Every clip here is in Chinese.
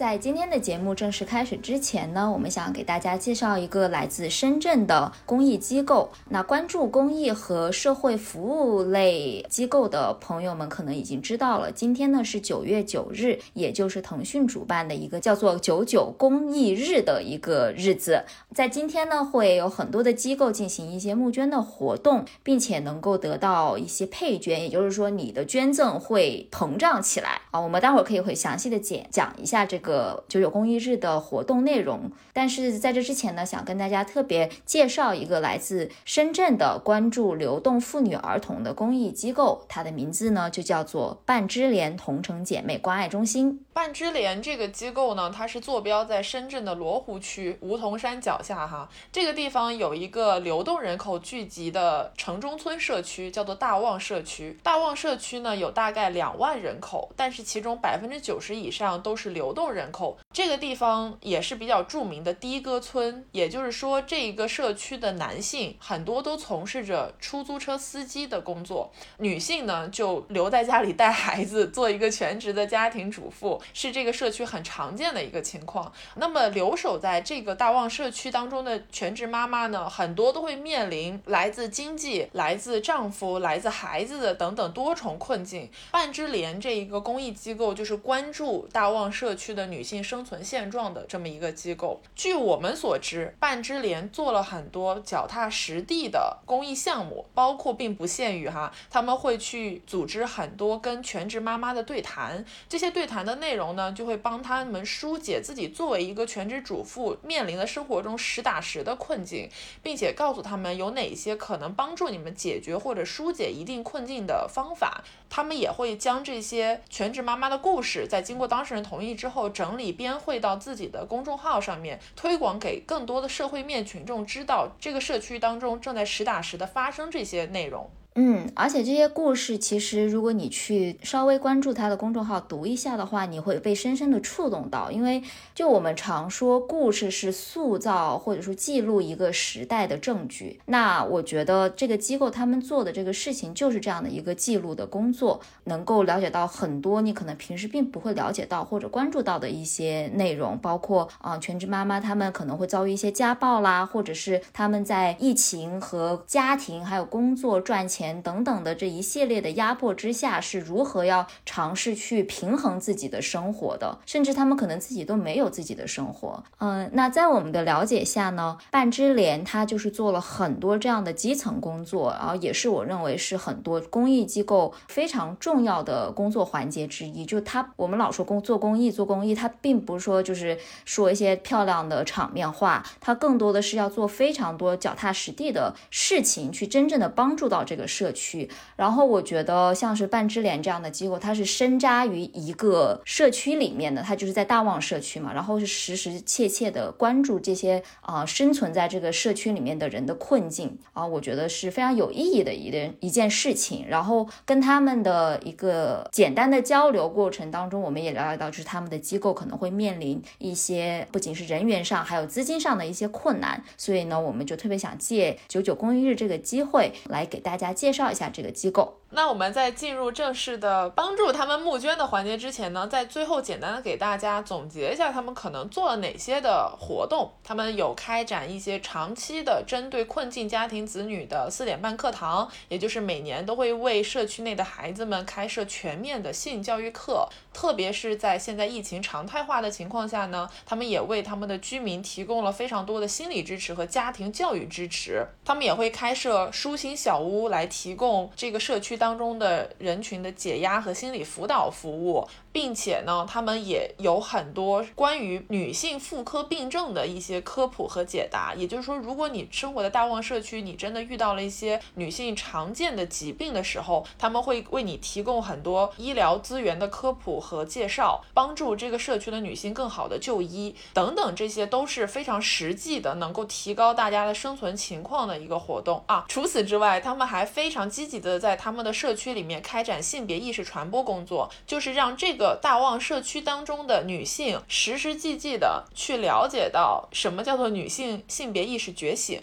在今天的节目正式开始之前呢，我们想给大家介绍一个来自深圳的公益机构。那关注公益和社会服务类机构的朋友们可能已经知道了，今天呢是九月九日，也就是腾讯主办的一个叫做“九九公益日”的一个日子。在今天呢，会有很多的机构进行一些募捐的活动，并且能够得到一些配捐，也就是说你的捐赠会膨胀起来啊。我们待会儿可以会详细的讲讲一下这个。个九九公益日的活动内容，但是在这之前呢，想跟大家特别介绍一个来自深圳的关注流动妇女儿童的公益机构，它的名字呢就叫做半支莲同城姐妹关爱中心。半支莲这个机构呢，它是坐标在深圳的罗湖区梧桐山脚下哈，这个地方有一个流动人口聚集的城中村社区，叫做大旺社区。大旺社区呢有大概两万人口，但是其中百分之九十以上都是流动人。人口这个地方也是比较著名的的哥村，也就是说，这一个社区的男性很多都从事着出租车司机的工作，女性呢就留在家里带孩子，做一个全职的家庭主妇，是这个社区很常见的一个情况。那么留守在这个大旺社区当中的全职妈妈呢，很多都会面临来自经济、来自丈夫、来自孩子的等等多重困境。半支莲这一个公益机构就是关注大旺社区的女。性生存现状的这么一个机构，据我们所知，半支莲做了很多脚踏实地的公益项目，包括并不限于哈，他们会去组织很多跟全职妈妈的对谈，这些对谈的内容呢，就会帮他们疏解自己作为一个全职主妇面临的生活中实打实的困境，并且告诉他们有哪些可能帮助你们解决或者疏解一定困境的方法。他们也会将这些全职妈妈的故事，在经过当事人同意之后整。理编汇到自己的公众号上面，推广给更多的社会面群众知道，这个社区当中正在实打实的发生这些内容。嗯，而且这些故事其实，如果你去稍微关注他的公众号读一下的话，你会被深深的触动到。因为就我们常说，故事是塑造或者说记录一个时代的证据。那我觉得这个机构他们做的这个事情就是这样的一个记录的工作，能够了解到很多你可能平时并不会了解到或者关注到的一些内容，包括啊，全职妈妈他们可能会遭遇一些家暴啦，或者是他们在疫情和家庭还有工作赚钱。钱等等的这一系列的压迫之下，是如何要尝试去平衡自己的生活的？甚至他们可能自己都没有自己的生活。嗯，那在我们的了解下呢，半支莲它就是做了很多这样的基层工作，然后也是我认为是很多公益机构非常重要的工作环节之一。就他，我们老说工做公益做公益，他并不是说就是说一些漂亮的场面话，他更多的是要做非常多脚踏实地的事情，去真正的帮助到这个。社区，然后我觉得像是半支莲这样的机构，它是深扎于一个社区里面的，它就是在大旺社区嘛，然后是实实切切的关注这些啊生存在这个社区里面的人的困境啊，我觉得是非常有意义的一件一件事情。然后跟他们的一个简单的交流过程当中，我们也了解到，就是他们的机构可能会面临一些不仅是人员上，还有资金上的一些困难，所以呢，我们就特别想借九九公益日这个机会来给大家。介绍一下这个机构。那我们在进入正式的帮助他们募捐的环节之前呢，在最后简单的给大家总结一下他们可能做了哪些的活动。他们有开展一些长期的针对困境家庭子女的四点半课堂，也就是每年都会为社区内的孩子们开设全面的性教育课。特别是在现在疫情常态化的情况下呢，他们也为他们的居民提供了非常多的心理支持和家庭教育支持。他们也会开设舒心小屋来提供这个社区。当中的人群的解压和心理辅导服务。并且呢，他们也有很多关于女性妇科病症的一些科普和解答。也就是说，如果你生活在大旺社区，你真的遇到了一些女性常见的疾病的时候，他们会为你提供很多医疗资源的科普和介绍，帮助这个社区的女性更好的就医等等，这些都是非常实际的，能够提高大家的生存情况的一个活动啊。除此之外，他们还非常积极的在他们的社区里面开展性别意识传播工作，就是让这个大旺社区当中的女性实实际际的去了解到什么叫做女性性别意识觉醒，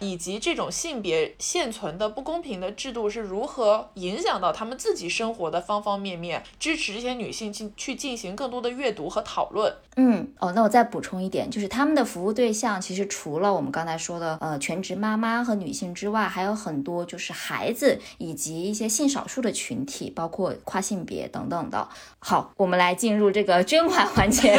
以及这种性别现存的不公平的制度是如何影响到他们自己生活的方方面面，支持这些女性进去进行更多的阅读和讨论。嗯，哦，那我再补充一点，就是他们的服务对象其实除了我们刚才说的呃全职妈妈和女性之外，还有很多就是孩子以及一些性少数的群体，包括跨性别等等的。好，我们。来进入这个捐款环节，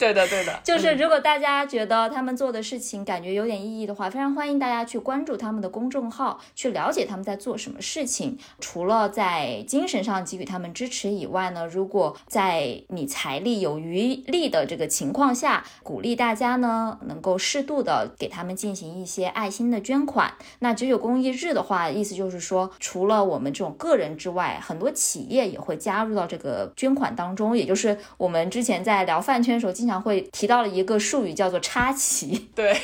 对 的对的，就是如果大家觉得他们做的事情感觉有点意义的话，非常欢迎大家去关注他们的公众号，去了解他们在做什么事情。除了在精神上给予他们支持以外呢，如果在你财力有余力的这个情况下，鼓励大家呢能够适度的给他们进行一些爱心的捐款。那九九公益日的话，意思就是说，除了我们这种个人之外，很多企业也会加入到这个捐款当。中，也就是我们之前在聊饭圈的时候，经常会提到了一个术语，叫做插旗。对，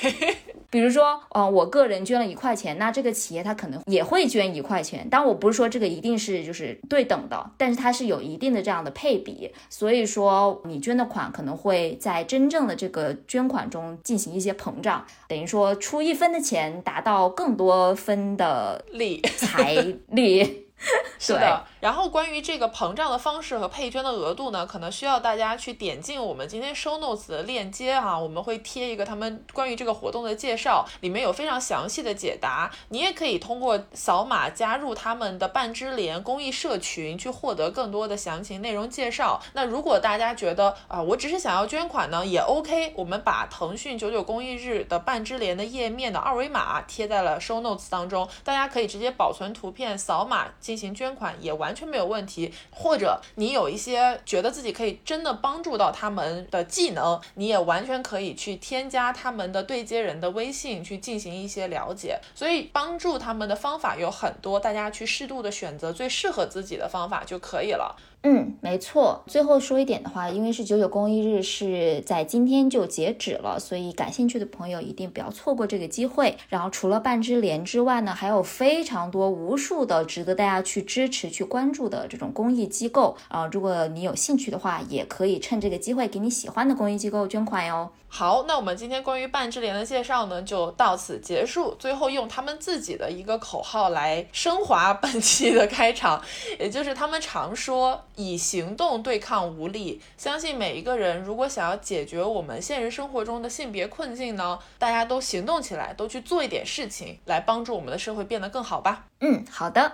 比如说，呃，我个人捐了一块钱，那这个企业它可能也会捐一块钱。但我不是说这个一定是就是对等的，但是它是有一定的这样的配比。所以说，你捐的款可能会在真正的这个捐款中进行一些膨胀，等于说出一分的钱，达到更多分的利财利。是的，然后关于这个膨胀的方式和配捐的额度呢，可能需要大家去点进我们今天 show notes 的链接啊，我们会贴一个他们关于这个活动的介绍，里面有非常详细的解答。你也可以通过扫码加入他们的半支联公益社群，去获得更多的详情内容介绍。那如果大家觉得啊，我只是想要捐款呢，也 OK，我们把腾讯九九公益日的半支联的页面的二维码贴在了 show notes 当中，大家可以直接保存图片，扫码。进行捐款也完完全没有问题，或者你有一些觉得自己可以真的帮助到他们的技能，你也完全可以去添加他们的对接人的微信去进行一些了解。所以帮助他们的方法有很多，大家去适度的选择最适合自己的方法就可以了。嗯，没错。最后说一点的话，因为是九九公益日是在今天就截止了，所以感兴趣的朋友一定不要错过这个机会。然后除了半支莲之外呢，还有非常多无数的值得大家去支持、去关注的这种公益机构啊。如果你有兴趣的话，也可以趁这个机会给你喜欢的公益机构捐款哟。好，那我们今天关于半智联的介绍呢，就到此结束。最后用他们自己的一个口号来升华 本期的开场，也就是他们常说以行动对抗无力。相信每一个人如果想要解决我们现实生活中的性别困境呢，大家都行动起来，都去做一点事情，来帮助我们的社会变得更好吧。嗯，好的。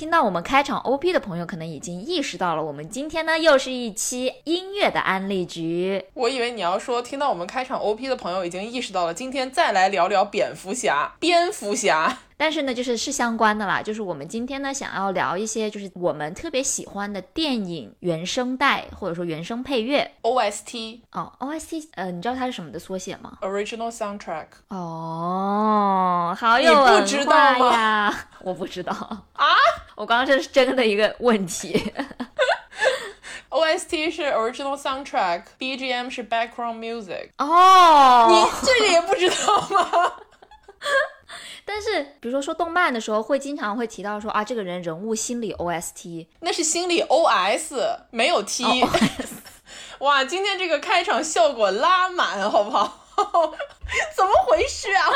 听到我们开场 OP 的朋友，可能已经意识到了，我们今天呢又是一期音乐的安利局。我以为你要说，听到我们开场 OP 的朋友已经意识到了，今天再来聊聊蝙蝠侠。蝙蝠侠。但是呢，就是是相关的啦，就是我们今天呢想要聊一些，就是我们特别喜欢的电影原声带或者说原声配乐 OST 哦，OST，呃，你知道它是什么的缩写吗？Original Soundtrack。哦，好有文化呀！我不知道啊，我刚刚这是真的一个问题。OST 是 Original Soundtrack，BGM 是 Background Music。哦，你这个也不知道吗？但是，比如说说动漫的时候，会经常会提到说啊，这个人人物心理 OST，那是心理 OS，没有 T。哇，今天这个开场效果拉满，好不好？怎么回事啊？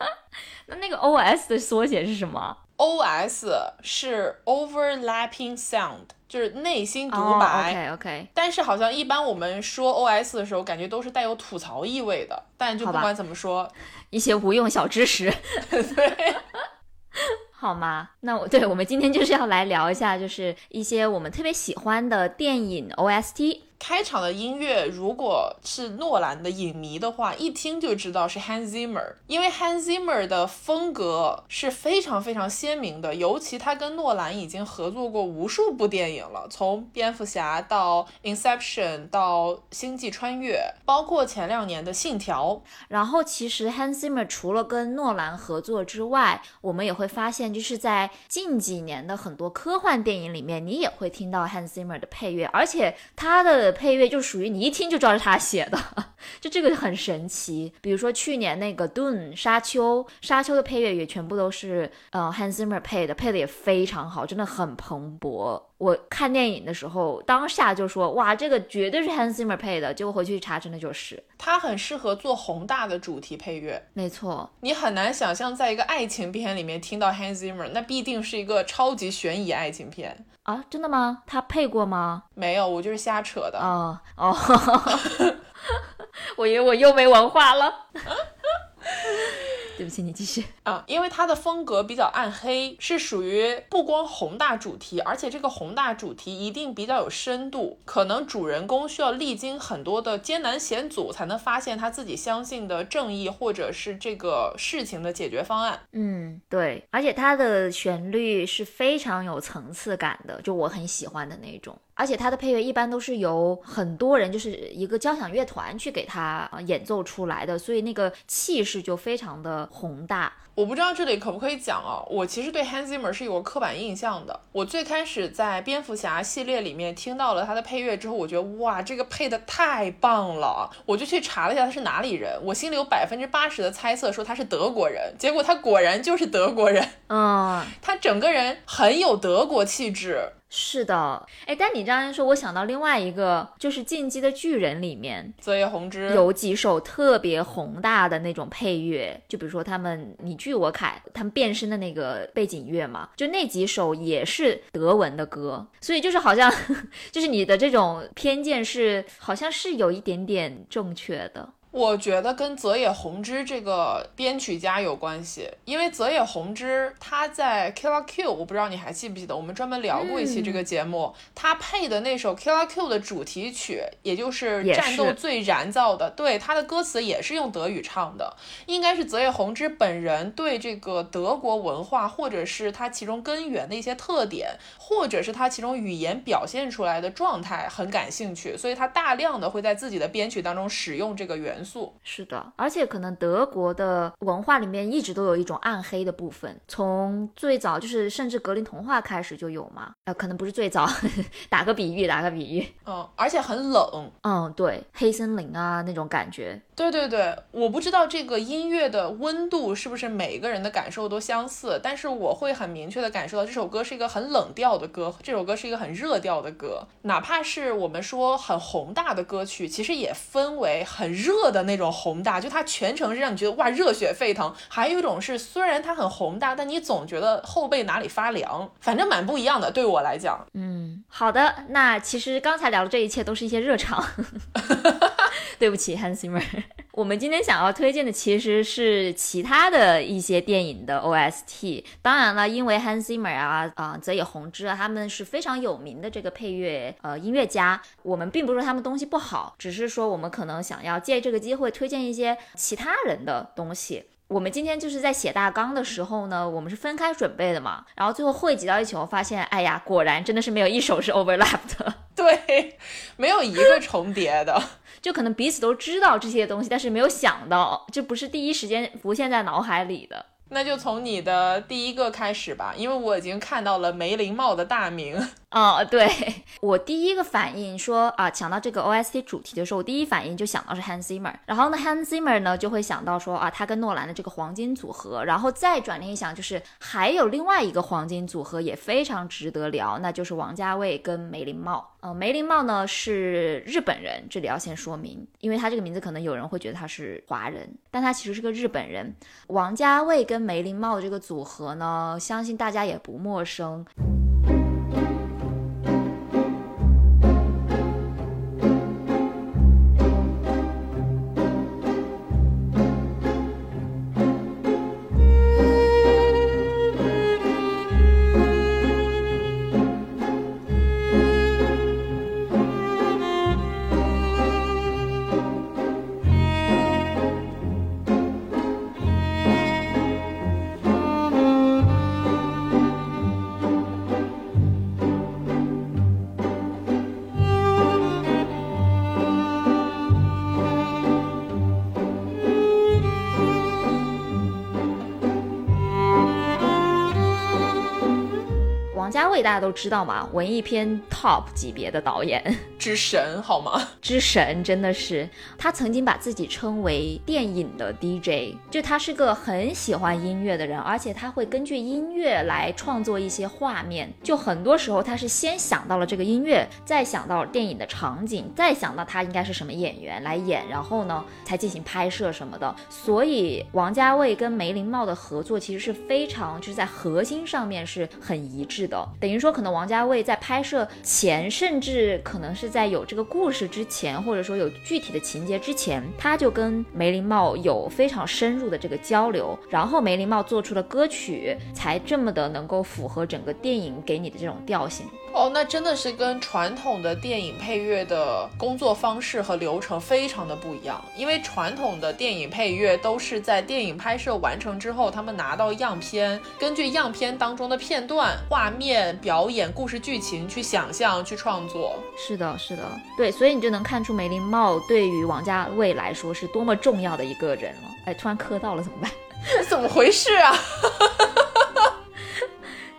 那那个 OS 的缩写是什么？OS 是 Overlapping Sound，就是内心独白。OK OK。但是好像一般我们说 OS 的时候，感觉都是带有吐槽意味的。但就不管怎么说。一些无用小知识，对，好吗？那我对我们今天就是要来聊一下，就是一些我们特别喜欢的电影 OST。开场的音乐，如果是诺兰的影迷的话，一听就知道是 Hans Zimmer，因为 Hans Zimmer 的风格是非常非常鲜明的，尤其他跟诺兰已经合作过无数部电影了，从蝙蝠侠到 Inception 到星际穿越，包括前两年的信条。然后其实 Hans Zimmer 除了跟诺兰合作之外，我们也会发现，就是在近几年的很多科幻电影里面，你也会听到 Hans Zimmer 的配乐，而且他的配乐就属于你一听就知道是他写的，就这个很神奇。比如说去年那个 Dune 沙丘，沙丘的配乐也全部都是呃 Hans Zimmer 配的，配的也非常好，真的很蓬勃。我看电影的时候，当下就说哇，这个绝对是 Hans Zimmer 配的，结果回去一查，真的就是他很适合做宏大的主题配乐。没错，你很难想象在一个爱情片里面听到 Hans Zimmer，那必定是一个超级悬疑爱情片啊！真的吗？他配过吗？没有，我就是瞎扯的。哦哦，我以为我又没文化了。对不起，你继续啊，因为他的风格比较暗黑，是属于不光宏大主题，而且这个宏大主题一定比较有深度，可能主人公需要历经很多的艰难险阻，才能发现他自己相信的正义，或者是这个事情的解决方案。嗯，对，而且它的旋律是非常有层次感的，就我很喜欢的那种。而且它的配乐一般都是由很多人，就是一个交响乐团去给它演奏出来的，所以那个气势就非常的宏大。我不知道这里可不可以讲啊？我其实对 Hans Zimmer 是有个刻板印象的。我最开始在蝙蝠侠系列里面听到了他的配乐之后，我觉得哇，这个配的太棒了，我就去查了一下他是哪里人。我心里有百分之八十的猜测说他是德国人，结果他果然就是德国人。嗯，他整个人很有德国气质。是的，哎，但你这样一说，我想到另外一个，就是《进击的巨人》里面，泽野弘之有几首特别宏大的那种配乐，就比如说他们你聚我凯他们变身的那个背景乐嘛，就那几首也是德文的歌，所以就是好像，就是你的这种偏见是好像是有一点点正确的。我觉得跟泽野弘之这个编曲家有关系，因为泽野弘之他在 Killer Q，我不知道你还记不记得，我们专门聊过一期这个节目，他配的那首 Killer Q 的主题曲，也就是战斗最燃造的，对，他的歌词也是用德语唱的，应该是泽野弘之本人对这个德国文化，或者是他其中根源的一些特点，或者是他其中语言表现出来的状态很感兴趣，所以他大量的会在自己的编曲当中使用这个元。元素是的，而且可能德国的文化里面一直都有一种暗黑的部分，从最早就是甚至格林童话开始就有嘛。呃，可能不是最早，打个比喻，打个比喻。嗯，而且很冷。嗯，对，黑森林啊那种感觉。对对对，我不知道这个音乐的温度是不是每个人的感受都相似，但是我会很明确的感受到这首歌是一个很冷调的歌，这首歌是一个很热调的歌。哪怕是我们说很宏大的歌曲，其实也分为很热的那种宏大，就它全程是让你觉得哇热血沸腾；还有一种是虽然它很宏大，但你总觉得后背哪里发凉，反正蛮不一样的。对我来讲，嗯，好的，那其实刚才聊的这一切都是一些热场。对不起，Hans Zimmer。我们今天想要推荐的其实是其他的一些电影的 OST。当然了，因为 Hans Zimmer 啊啊，泽野弘之啊，他们是非常有名的这个配乐呃音乐家。我们并不是说他们东西不好，只是说我们可能想要借这个机会推荐一些其他人的东西。我们今天就是在写大纲的时候呢，我们是分开准备的嘛，然后最后汇集到一起，我发现，哎呀，果然真的是没有一首是 overlap 的，对，没有一个重叠的，就可能彼此都知道这些东西，但是没有想到，就不是第一时间浮现在脑海里的。那就从你的第一个开始吧，因为我已经看到了梅林茂的大名。哦，对我第一个反应说啊，想到这个 OST 主题的时候，我第一反应就想到是 Hans Zimmer。然后呢，Hans Zimmer 呢就会想到说啊，他跟诺兰的这个黄金组合。然后再转念一想，就是还有另外一个黄金组合也非常值得聊，那就是王家卫跟梅林茂。呃，梅林茂呢是日本人，这里要先说明，因为他这个名字可能有人会觉得他是华人，但他其实是个日本人。王家卫跟梅林茂这个组合呢，相信大家也不陌生。家卫大家都知道嘛，文艺片 top 级别的导演。之神，好吗？之神真的是，他曾经把自己称为电影的 DJ，就他是个很喜欢音乐的人，而且他会根据音乐来创作一些画面。就很多时候他是先想到了这个音乐，再想到电影的场景，再想到他应该是什么演员来演，然后呢才进行拍摄什么的。所以王家卫跟梅林茂的合作其实是非常就是在核心上面是很一致的，等于说可能王家卫在拍摄前，甚至可能是在有这个故事之前，或者说有具体的情节之前，他就跟梅林茂有非常深入的这个交流，然后梅林茂做出的歌曲才这么的能够符合整个电影给你的这种调性。哦，那真的是跟传统的电影配乐的工作方式和流程非常的不一样。因为传统的电影配乐都是在电影拍摄完成之后，他们拿到样片，根据样片当中的片段、画面、表演、故事剧情去想象、去创作。是的，是的，对，所以你就能看出梅林茂对于王家卫来说是多么重要的一个人了。哎，突然磕到了怎么办？怎么回事啊？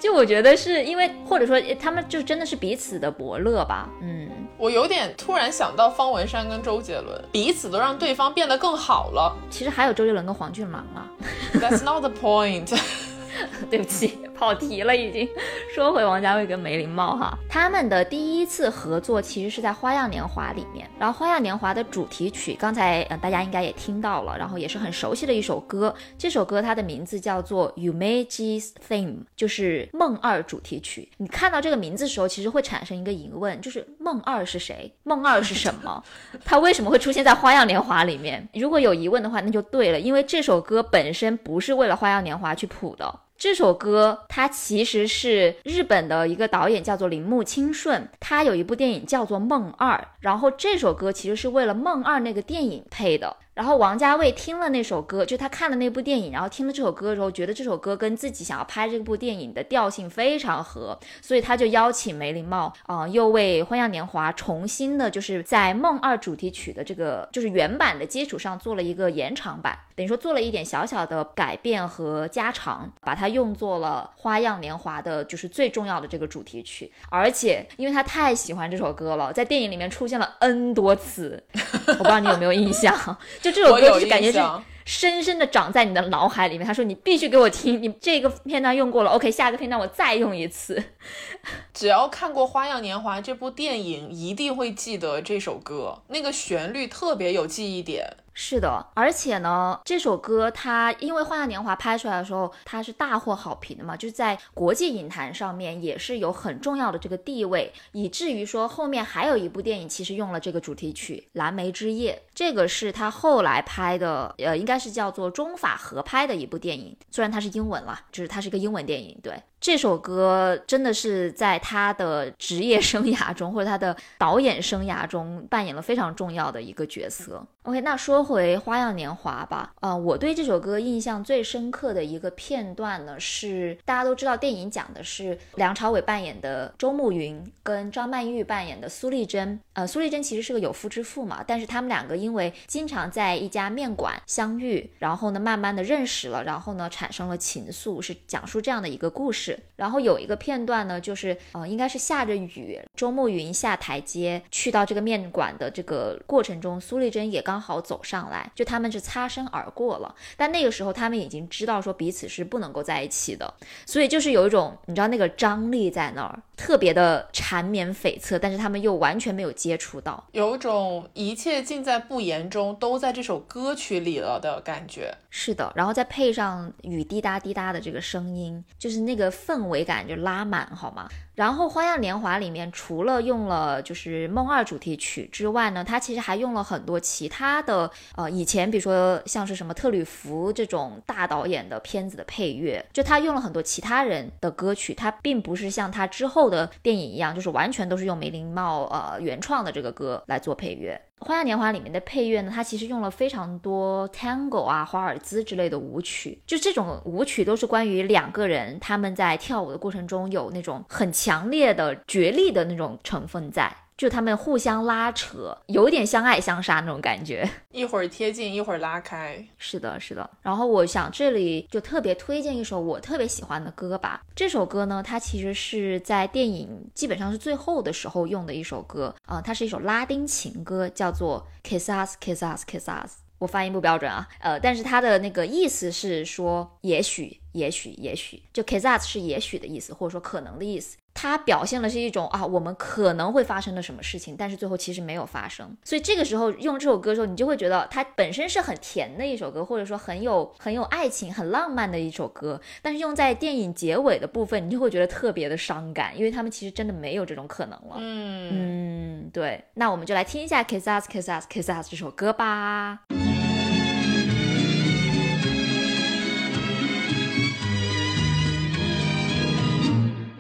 就我觉得是因为，或者说他们就真的是彼此的伯乐吧。嗯，我有点突然想到方文山跟周杰伦，彼此都让对方变得更好了。其实还有周杰伦跟黄俊郎啊。That's not the point。对不起，跑题了，已经。说回王家卫跟梅林茂哈，他们的第一次合作其实是在《花样年华》里面。然后《花样年华》的主题曲，刚才呃大家应该也听到了，然后也是很熟悉的一首歌。这首歌它的名字叫做《Umeji's Theme》，就是梦二主题曲。你看到这个名字的时候，其实会产生一个疑问，就是梦二是谁？梦二是什么？它为什么会出现在《花样年华》里面？如果有疑问的话，那就对了，因为这首歌本身不是为了《花样年华》去谱的。这首歌它其实是日本的一个导演叫做铃木清顺，他有一部电影叫做《梦二》，然后这首歌其实是为了《梦二》那个电影配的。然后王家卫听了那首歌，就他看了那部电影，然后听了这首歌之后，觉得这首歌跟自己想要拍这部电影的调性非常合，所以他就邀请梅林茂啊，又为《花样年华》重新的，就是在《梦二》主题曲的这个就是原版的基础上做了一个延长版，等于说做了一点小小的改变和加长，把它用作了《花样年华》的就是最重要的这个主题曲。而且因为他太喜欢这首歌了，在电影里面出现了 N 多次，我不知道你有没有印象。就这首歌是感觉是深深的长在你的脑海里面。他说你必须给我听，你这个片段用过了，OK，下个片段我再用一次。只要看过《花样年华》这部电影，一定会记得这首歌，那个旋律特别有记忆点。是的，而且呢，这首歌它因为《花样年华》拍出来的时候，它是大获好评的嘛，就是在国际影坛上面也是有很重要的这个地位，以至于说后面还有一部电影其实用了这个主题曲《蓝莓之夜》，这个是他后来拍的，呃，应该是叫做中法合拍的一部电影，虽然它是英文了，就是它是一个英文电影，对。这首歌真的是在他的职业生涯中，或者他的导演生涯中扮演了非常重要的一个角色。OK，那说回《花样年华》吧。呃，我对这首歌印象最深刻的一个片段呢，是大家都知道，电影讲的是梁朝伟扮演的周慕云跟张曼玉扮演的苏丽珍。呃，苏丽珍其实是个有夫之妇嘛，但是他们两个因为经常在一家面馆相遇，然后呢，慢慢的认识了，然后呢，产生了情愫，是讲述这样的一个故事。然后有一个片段呢，就是呃，应该是下着雨，周慕云下台阶去到这个面馆的这个过程中，苏丽珍也刚好走上来，就他们是擦身而过了。但那个时候他们已经知道说彼此是不能够在一起的，所以就是有一种你知道那个张力在那儿，特别的缠绵悱恻，但是他们又完全没有接触到，有种一切尽在不言中，都在这首歌曲里了的感觉。是的，然后再配上雨滴答滴答的这个声音，就是那个氛围感就拉满，好吗？然后《花样年华》里面除了用了就是《梦二》主题曲之外呢，它其实还用了很多其他的，呃，以前比如说像是什么特吕弗这种大导演的片子的配乐，就他用了很多其他人的歌曲，他并不是像他之后的电影一样，就是完全都是用梅林茂呃原创的这个歌来做配乐。《花样年华》里面的配乐呢，它其实用了非常多 tango 啊、华尔兹之类的舞曲，就这种舞曲都是关于两个人他们在跳舞的过程中有那种很强烈的角力的那种成分在。就他们互相拉扯，有点相爱相杀那种感觉。一会儿贴近，一会儿拉开。是的，是的。然后我想这里就特别推荐一首我特别喜欢的歌吧。这首歌呢，它其实是在电影基本上是最后的时候用的一首歌啊，它是一首拉丁情歌，叫做 Kiss Us, Kiss Us, Kiss Us。我发音不标准啊，呃，但是它的那个意思是说，也许，也许，也许，就 k i s s 是也许的意思，或者说可能的意思。它表现的是一种啊，我们可能会发生的什么事情，但是最后其实没有发生。所以这个时候用这首歌的时候，你就会觉得它本身是很甜的一首歌，或者说很有很有爱情、很浪漫的一首歌。但是用在电影结尾的部分，你就会觉得特别的伤感，因为他们其实真的没有这种可能了。嗯嗯，对。那我们就来听一下 Kiss Us, Kiss Us, Kiss Us 这首歌吧。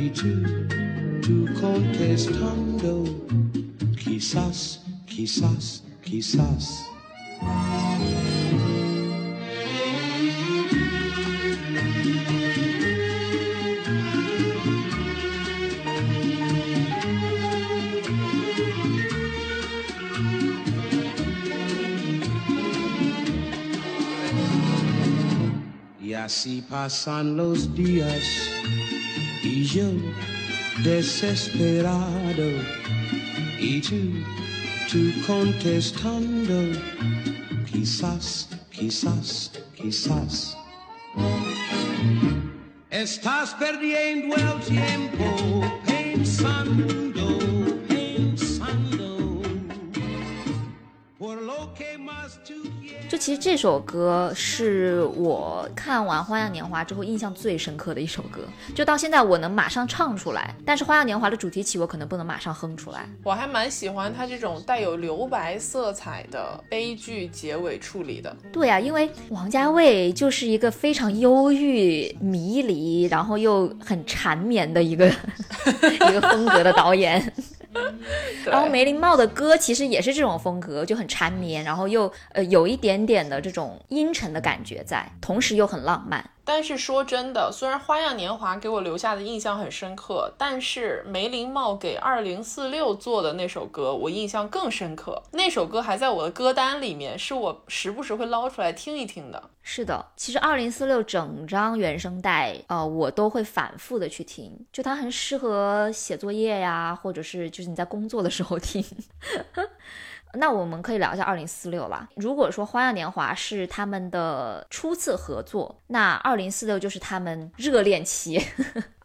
tú, tú contestando, quizás, quizás, quizás. Y así pasan los días yo desesperado y tú, tú contestando, quizás, quizás, quizás. Estás perdiendo el tiempo pensando 其实这首歌是我看完《花样年华》之后印象最深刻的一首歌，就到现在我能马上唱出来。但是《花样年华》的主题曲我可能不能马上哼出来。我还蛮喜欢它这种带有留白色彩的悲剧结尾处理的。对呀，因为王家卫就是一个非常忧郁、迷离，然后又很缠绵的一个 一个风格的导演。然后梅林茂的歌其实也是这种风格，就很缠绵，然后又呃有一点点的这种阴沉的感觉在，同时又很浪漫。但是说真的，虽然《花样年华》给我留下的印象很深刻，但是梅林茂给二零四六做的那首歌，我印象更深刻。那首歌还在我的歌单里面，是我时不时会捞出来听一听的。是的，其实二零四六整张原声带，呃，我都会反复的去听，就它很适合写作业呀，或者是就是你在工作的时候听。那我们可以聊一下二零四六了。如果说《花样年华》是他们的初次合作，那二零四六就是他们热恋期。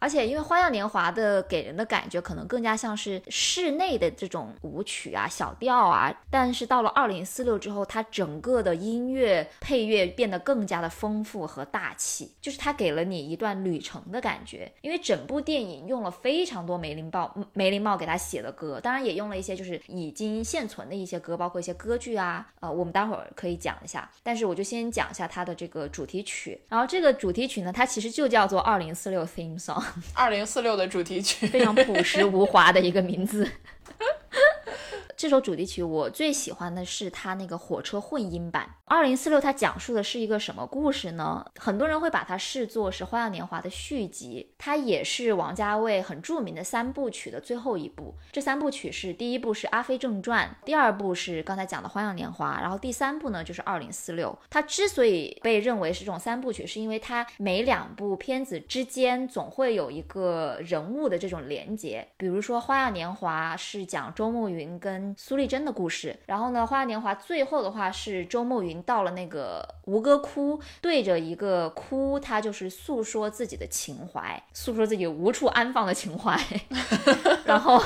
而且因为《花样年华》的给人的感觉可能更加像是室内的这种舞曲啊、小调啊，但是到了二零四六之后，它整个的音乐配乐变得更加的丰富和大气，就是它给了你一段旅程的感觉。因为整部电影用了非常多梅林茂梅林茂给他写的歌，当然也用了一些就是已经现存的一些歌，包括一些歌剧啊，呃，我们待会儿可以讲一下。但是我就先讲一下它的这个主题曲，然后这个主题曲呢，它其实就叫做二零四六 theme song。二零四六的主题曲，非常朴实无华的一个名字。这首主题曲我最喜欢的是它那个火车混音版。二零四六它讲述的是一个什么故事呢？很多人会把它视作是《花样年华》的续集，它也是王家卫很著名的三部曲的最后一部。这三部曲是第一部是《阿飞正传》，第二部是刚才讲的《花样年华》，然后第三部呢就是二零四六。它之所以被认为是这种三部曲，是因为它每两部片子之间总会有一个人物的这种连接。比如说《花样年华》是讲周慕云跟苏丽珍的故事，然后呢，《花样年华》最后的话是周慕云到了那个吴哥窟，对着一个窟，他就是诉说自己的情怀，诉说自己无处安放的情怀。然后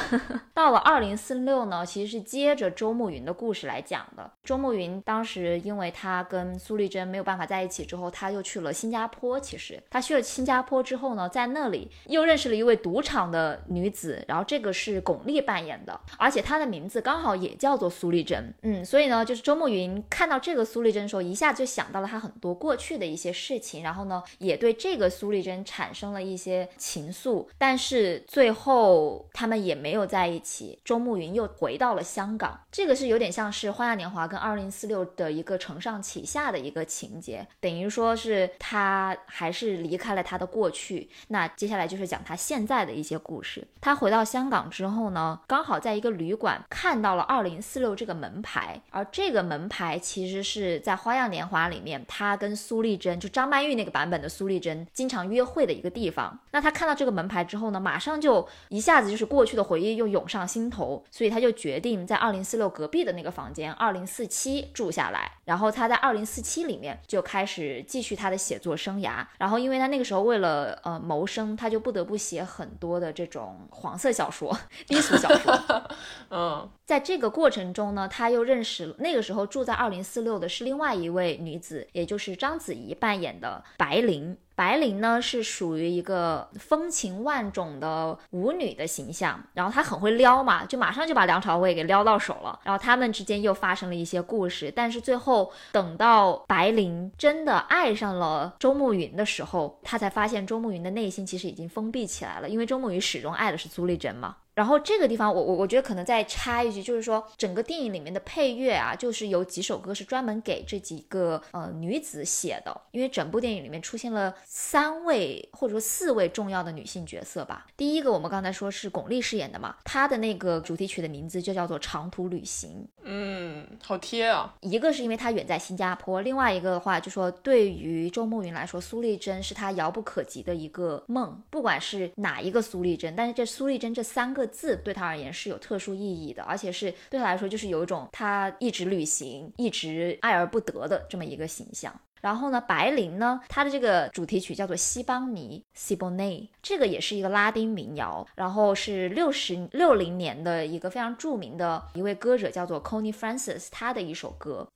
到了二零四六呢，其实是接着周慕云的故事来讲的。周慕云当时因为他跟苏丽珍没有办法在一起之后，他又去了新加坡。其实他去了新加坡之后呢，在那里又认识了一位赌场的女子，然后这个是巩俐扮演的，的而且他的名字刚好也叫做苏丽珍。嗯，所以呢，就是周慕云看到这个苏丽珍的时候，一下就想到了他很多过去的一些事情，然后呢，也对这个苏丽珍产生了一些情愫。但是最后他们也没有在一起，周慕云又回到了香港。这个是有点像是《花样年华》跟《二零四六》的一个承上启下的一个情节，等于说是他还是离开了他的过去。那接下来就是讲他现在的一些故事。他回到香港之后呢，刚好在一个旅馆看到了二零四六这个门牌，而这个门牌其实是在《花样年华》里面，他跟苏丽珍就张曼玉那个版本的苏丽珍经常约会的一个地方。那他看到这个门牌之后呢，马上就一下子就是过去的回忆又涌上心头，所以他就决定在二零四六隔壁的那个房间二零四七住下来。然后他在二零四七里面就开始继续他的写作生涯。然后因为他那个时候为了呃谋生，他就不得不写很多的这种黄色小说、低俗小说。嗯，在这个过程中呢，他又认识了那个时候住在二零四六的是另外一位女子，也就是章子怡扮演的白灵。白灵呢是属于一个风情万种的舞女的形象，然后她很会撩嘛，就马上就把梁朝伟给撩到手了。然后他们之间又发生了一些故事，但是最后等到白灵真的爱上了周慕云的时候，他才发现周慕云的内心其实已经封闭起来了，因为周慕云始终爱的是苏丽珍嘛。然后这个地方，我我我觉得可能再插一句，就是说整个电影里面的配乐啊，就是有几首歌是专门给这几个呃女子写的，因为整部电影里面出现了三位或者说四位重要的女性角色吧。第一个我们刚才说是巩俐饰演的嘛，她的那个主题曲的名字就叫做《长途旅行》。嗯，好贴啊。一个是因为她远在新加坡，另外一个的话就说对于周慕云来说，苏丽珍是她遥不可及的一个梦，不管是哪一个苏丽珍，但是这苏丽珍这三个。字对他而言是有特殊意义的，而且是对他来说就是有一种他一直旅行、一直爱而不得的这么一个形象。然后呢，白灵呢，它的这个主题曲叫做《西邦尼》（Siboney），这个也是一个拉丁民谣，然后是六十六零年的一个非常著名的一位歌者叫做 Connie Francis，他的一首歌。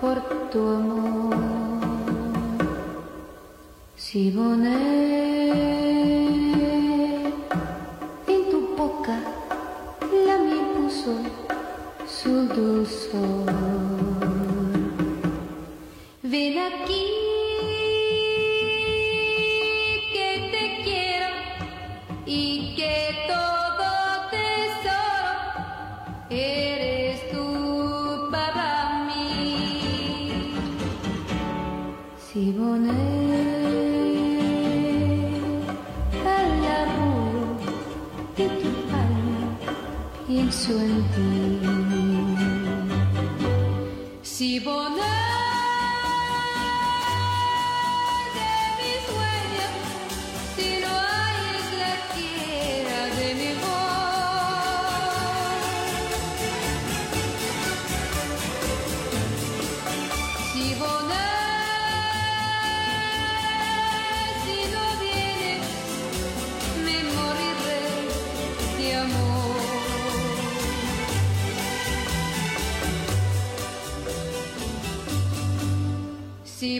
Por tu amor. Si en tu boca la mi puso su dulzor. Ven aquí.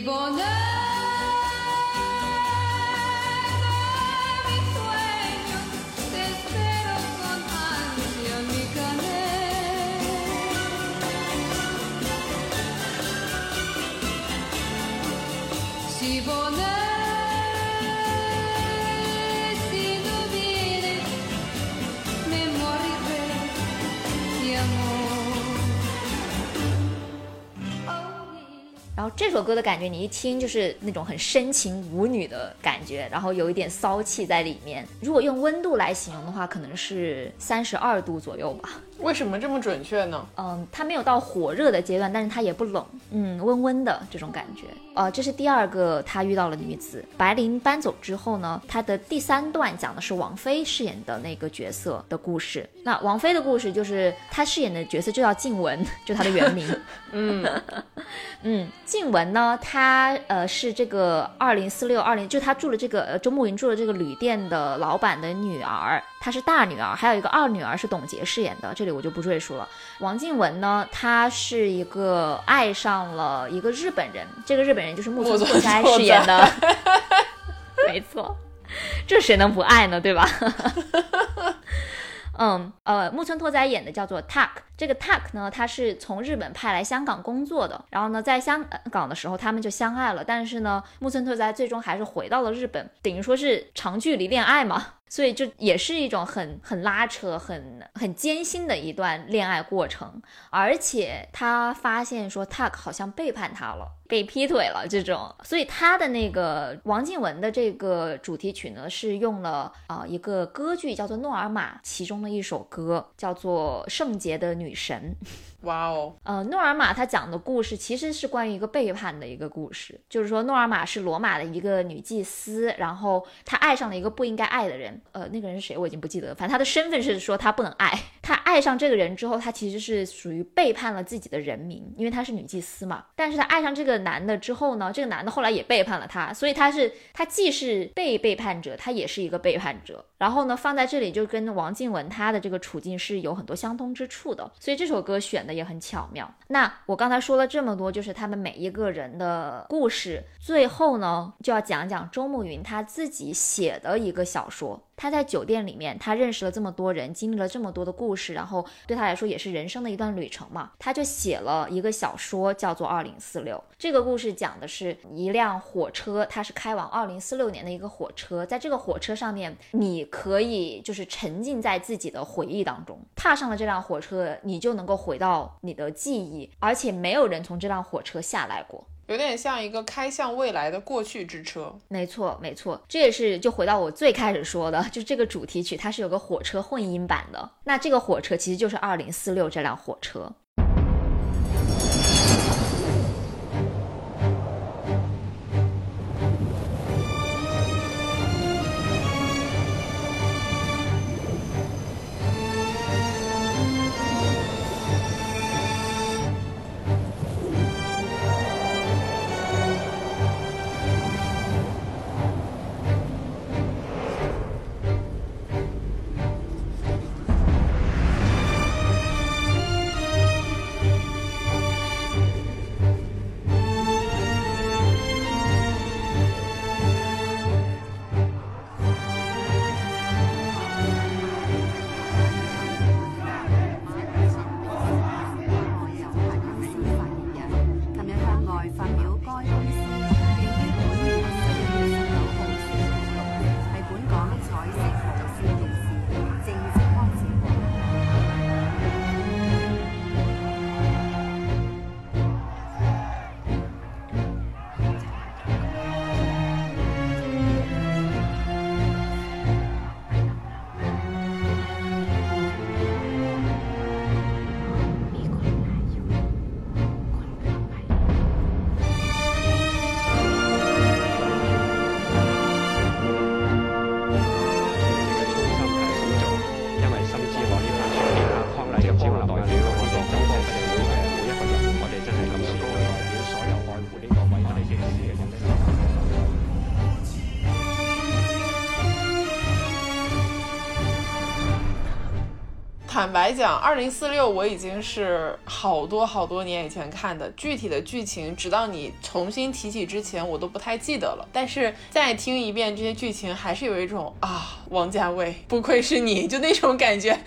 我能。首歌的感觉，你一听就是那种很深情舞女的感觉，然后有一点骚气在里面。如果用温度来形容的话，可能是三十二度左右吧。为什么这么准确呢？嗯，它没有到火热的阶段，但是它也不冷，嗯，温温的这种感觉。呃，这是第二个他遇到了女子。白灵搬走之后呢，他的第三段讲的是王菲饰演的那个角色的故事。那王菲的故事就是她饰演的角色就叫静雯，就她的原名。嗯 嗯，静雯呢，她呃是这个二零四六二零，就她住了这个呃周慕云住了这个旅店的老板的女儿，她是大女儿，还有一个二女儿是董洁饰演的，这里我就不赘述了。王静雯呢，她是一个爱上了一个日本人，这个日本人就是木村拓哉饰演的，没错，这谁能不爱呢？对吧？嗯，呃，木村拓哉演的叫做 Tak，这个 Tak 呢，他是从日本派来香港工作的，然后呢，在香港的时候他们就相爱了，但是呢，木村拓哉最终还是回到了日本，等于说是长距离恋爱嘛。所以就也是一种很很拉扯、很很艰辛的一段恋爱过程，而且他发现说 Tak 好像背叛他了，被劈腿了这种，所以他的那个王静雯的这个主题曲呢，是用了啊一个歌剧叫做《诺尔玛》其中的一首歌，叫做《圣洁的女神》。哇哦，呃，诺尔玛她讲的故事其实是关于一个背叛的一个故事，就是说诺尔玛是罗马的一个女祭司，然后她爱上了一个不应该爱的人，呃，那个人是谁我已经不记得了，反正她的身份是说她不能爱，她爱上这个人之后，她其实是属于背叛了自己的人民，因为她是女祭司嘛，但是她爱上这个男的之后呢，这个男的后来也背叛了她，所以她是她既是被背叛者，她也是一个背叛者，然后呢放在这里就跟王静雯她的这个处境是有很多相通之处的，所以这首歌选的。也很巧妙。那我刚才说了这么多，就是他们每一个人的故事。最后呢，就要讲讲周慕云他自己写的一个小说。他在酒店里面，他认识了这么多人，经历了这么多的故事，然后对他来说也是人生的一段旅程嘛。他就写了一个小说，叫做《二零四六》。这个故事讲的是一辆火车，它是开往二零四六年的一个火车。在这个火车上面，你可以就是沉浸在自己的回忆当中。踏上了这辆火车，你就能够回到你的记忆，而且没有人从这辆火车下来过。有点像一个开向未来的过去之车，没错没错，这也是就回到我最开始说的，就这个主题曲它是有个火车混音版的，那这个火车其实就是二零四六这辆火车。坦白讲，二零四六我已经是好多好多年以前看的，具体的剧情，直到你重新提起之前，我都不太记得了。但是再听一遍这些剧情，还是有一种啊，王家卫不愧是你 就那种感觉，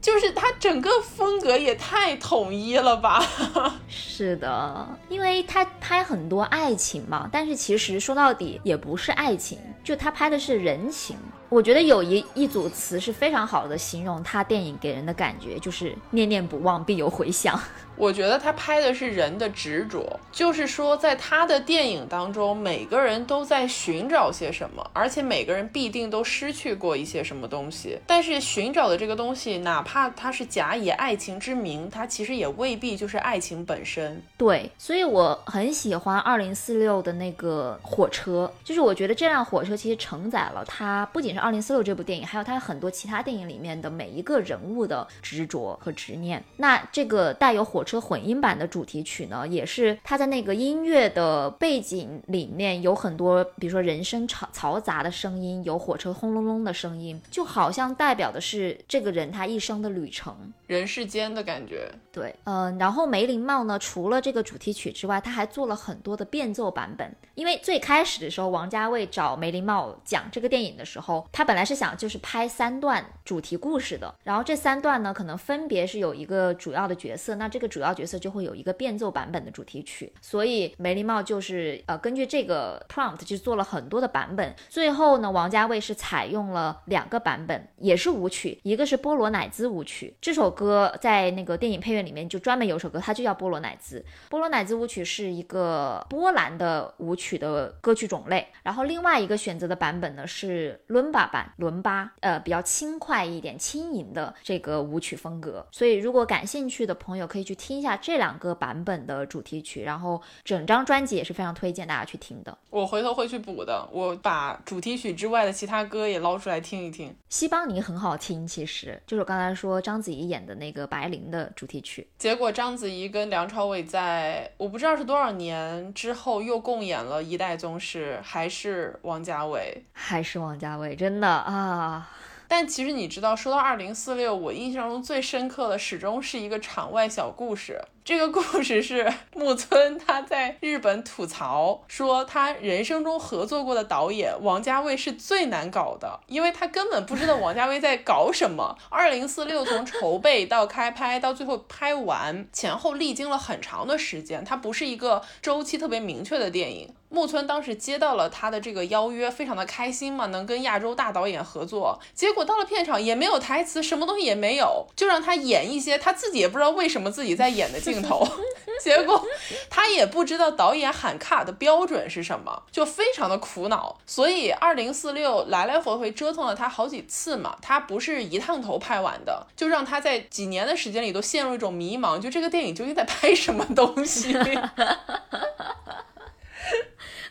就是他整个风格也太统一了吧？是的，因为他拍很多爱情嘛，但是其实说到底也不是爱情，就他拍的是人情。我觉得有一一组词是非常好的形容他电影给人的感觉，就是念念不忘必有回响。我觉得他拍的是人的执着，就是说，在他的电影当中，每个人都在寻找些什么，而且每个人必定都失去过一些什么东西。但是寻找的这个东西，哪怕它是假以爱情之名，它其实也未必就是爱情本身。对，所以我很喜欢二零四六的那个火车，就是我觉得这辆火车其实承载了他不仅是二零四六这部电影，还有他很多其他电影里面的每一个人物的执着和执念。那这个带有火车混音版的主题曲呢，也是他在那个音乐的背景里面有很多，比如说人声嘈嘈杂的声音，有火车轰隆隆的声音，就好像代表的是这个人他一生的旅程。人世间的感觉，对，嗯、然后梅林茂呢，除了这个主题曲之外，他还做了很多的变奏版本。因为最开始的时候，王家卫找梅林茂讲这个电影的时候，他本来是想就是拍三段主题故事的，然后这三段呢，可能分别是有一个主要的角色，那这个主要角色就会有一个变奏版本的主题曲，所以梅林茂就是呃根据这个 prompt 就做了很多的版本。最后呢，王家卫是采用了两个版本，也是舞曲，一个是波罗乃兹舞曲，这首歌在那个电影配乐里面就专门有首歌，它就叫波罗乃兹。波罗乃兹舞曲是一个波兰的舞曲的歌曲种类，然后另外一个选择的版本呢是伦巴版，伦巴，呃，比较轻快一点、轻盈的这个舞曲风格。所以如果感兴趣的朋友可以去听一下这两个版本的主题曲，然后整张专辑也是非常推荐大家去听的。我回头会去补的。我把主题曲之外的其他歌也捞出来听一听。西邦尼很好听，其实就是我刚才说章子怡演的那个白灵的主题曲。结果章子怡跟梁朝伟在我不知道是多少年之后又共演了《一代宗师》，还是王家卫。还是王家卫，真的啊，但其实你知道，说到二零四六，我印象中最深刻的始终是一个场外小故事。这个故事是木村他在日本吐槽说，他人生中合作过的导演王家卫是最难搞的，因为他根本不知道王家卫在搞什么。二零四六从筹备到开拍到最后拍完，前后历经了很长的时间，它不是一个周期特别明确的电影。木村当时接到了他的这个邀约，非常的开心嘛，能跟亚洲大导演合作。结果到了片场也没有台词，什么东西也没有，就让他演一些他自己也不知道为什么自己在演的镜头。结果他也不知道导演喊卡的标准是什么，就非常的苦恼。所以二零四六来来回回折腾了他好几次嘛，他不是一趟头拍完的，就让他在几年的时间里都陷入一种迷茫，就这个电影究竟在拍什么东西。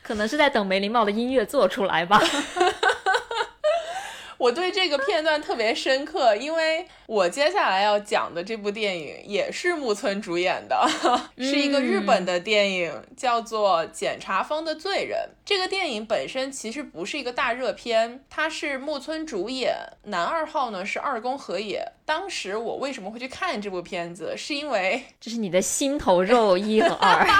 可能是在等梅林茂的音乐做出来吧。我对这个片段特别深刻，因为我接下来要讲的这部电影也是木村主演的，是一个日本的电影，叫做《检察方的罪人》。这个电影本身其实不是一个大热片，它是木村主演，男二号呢是二宫和也。当时我为什么会去看这部片子，是因为这是你的心头肉一和二。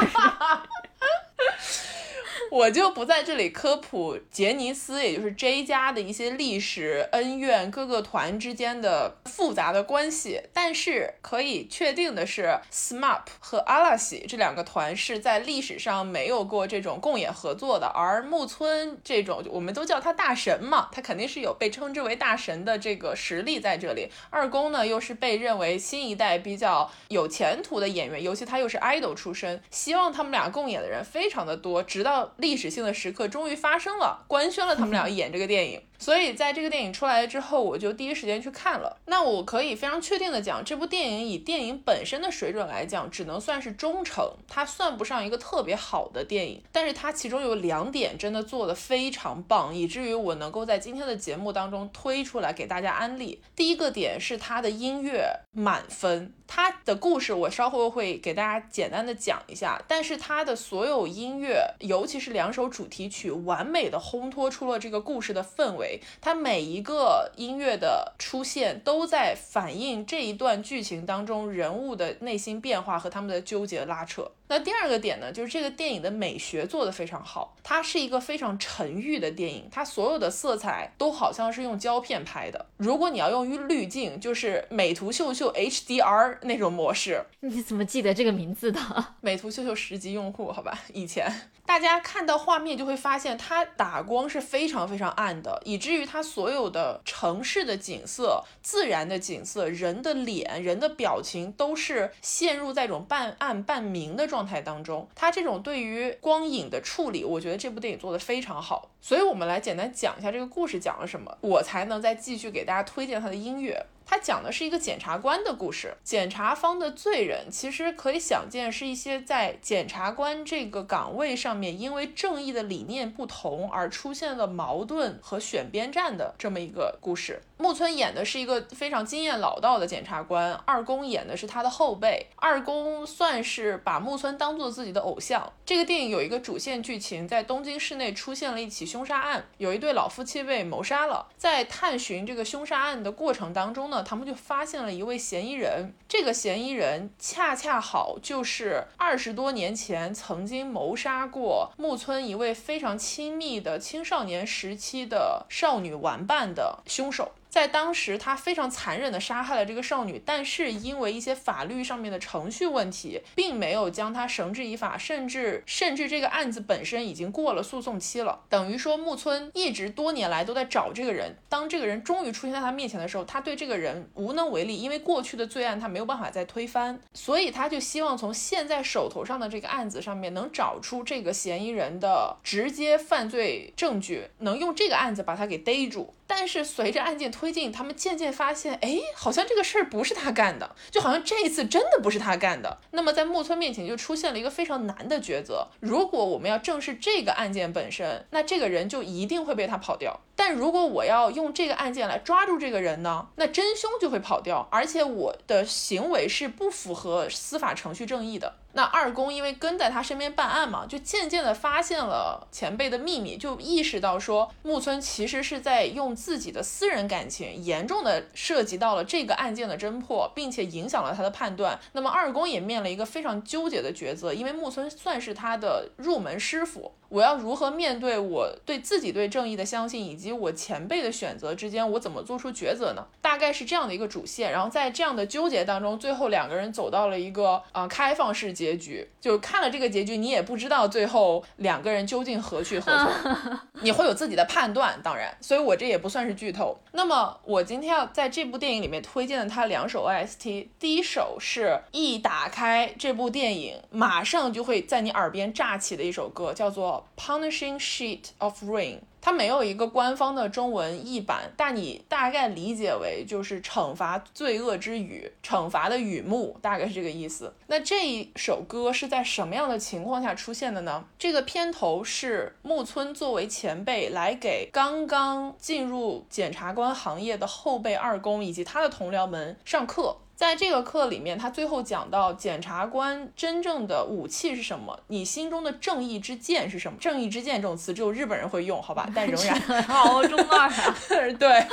我就不在这里科普杰尼斯，也就是 J 家的一些历史恩怨，各个团之间的复杂的关系。但是可以确定的是，SMAP 和阿拉西这两个团是在历史上没有过这种共演合作的。而木村这种，我们都叫他大神嘛，他肯定是有被称之为大神的这个实力在这里。二宫呢，又是被认为新一代比较有前途的演员，尤其他又是 idol 出身，希望他们俩共演的人非常的多，直到。历史性的时刻终于发生了，官宣了他们俩演这个电影。所以在这个电影出来之后，我就第一时间去看了。那我可以非常确定的讲，这部电影以电影本身的水准来讲，只能算是中程，它算不上一个特别好的电影。但是它其中有两点真的做得非常棒，以至于我能够在今天的节目当中推出来给大家安利。第一个点是它的音乐满分，它的故事我稍后会给大家简单的讲一下。但是它的所有音乐，尤其是两首主题曲，完美的烘托出了这个故事的氛围。它每一个音乐的出现都在反映这一段剧情当中人物的内心变化和他们的纠结拉扯。那第二个点呢，就是这个电影的美学做得非常好，它是一个非常沉郁的电影，它所有的色彩都好像是用胶片拍的。如果你要用滤镜，就是美图秀秀 HDR 那种模式。你怎么记得这个名字的？美图秀秀十级用户，好吧，以前大家看到画面就会发现，它打光是非常非常暗的，以至于它所有的城市的景色、自然的景色、人的脸、人的表情都是陷入在一种半暗半明的状状态当中。他这种对于光影的处理，我觉得这部电影做得非常好。所以，我们来简单讲一下这个故事讲了什么，我才能再继续给大家推荐他的音乐。他讲的是一个检察官的故事，检察方的罪人其实可以想见是一些在检察官这个岗位上面，因为正义的理念不同而出现了矛盾和选边站的这么一个故事。木村演的是一个非常经验老道的检察官，二宫演的是他的后辈。二宫算是把木村当做自己的偶像。这个电影有一个主线剧情，在东京市内出现了一起凶杀案，有一对老夫妻被谋杀了。在探寻这个凶杀案的过程当中呢，他们就发现了一位嫌疑人。这个嫌疑人恰恰好就是二十多年前曾经谋杀过木村一位非常亲密的青少年时期的少女玩伴的凶手。在当时，他非常残忍地杀害了这个少女，但是因为一些法律上面的程序问题，并没有将他绳之以法，甚至甚至这个案子本身已经过了诉讼期了。等于说，木村一直多年来都在找这个人，当这个人终于出现在他面前的时候，他对这个人无能为力，因为过去的罪案他没有办法再推翻，所以他就希望从现在手头上的这个案子上面能找出这个嫌疑人的直接犯罪证据，能用这个案子把他给逮住。但是随着案件推进，他们渐渐发现，哎，好像这个事儿不是他干的，就好像这一次真的不是他干的。那么在木村面前就出现了一个非常难的抉择：如果我们要正视这个案件本身，那这个人就一定会被他跑掉；但如果我要用这个案件来抓住这个人呢，那真凶就会跑掉，而且我的行为是不符合司法程序正义的。那二宫因为跟在他身边办案嘛，就渐渐的发现了前辈的秘密，就意识到说木村其实是在用自己的私人感情，严重的涉及到了这个案件的侦破，并且影响了他的判断。那么二宫也面了一个非常纠结的抉择，因为木村算是他的入门师傅。我要如何面对我对自己对正义的相信，以及我前辈的选择之间，我怎么做出抉择呢？大概是这样的一个主线。然后在这样的纠结当中，最后两个人走到了一个啊开放式结局。就看了这个结局，你也不知道最后两个人究竟何去何从，你会有自己的判断。当然，所以我这也不算是剧透。那么我今天要在这部电影里面推荐的它两首 OST，第一首是一打开这部电影，马上就会在你耳边炸起的一首歌，叫做。Punishing sheet of rain，它没有一个官方的中文译版，但你大概理解为就是惩罚罪恶之雨，惩罚的雨幕，大概是这个意思。那这一首歌是在什么样的情况下出现的呢？这个片头是木村作为前辈来给刚刚进入检察官行业的后辈二宫以及他的同僚们上课。在这个课里面，他最后讲到检察官真正的武器是什么？你心中的正义之剑是什么？正义之剑这种词只有日本人会用，好吧？但仍然 好中二啊！对，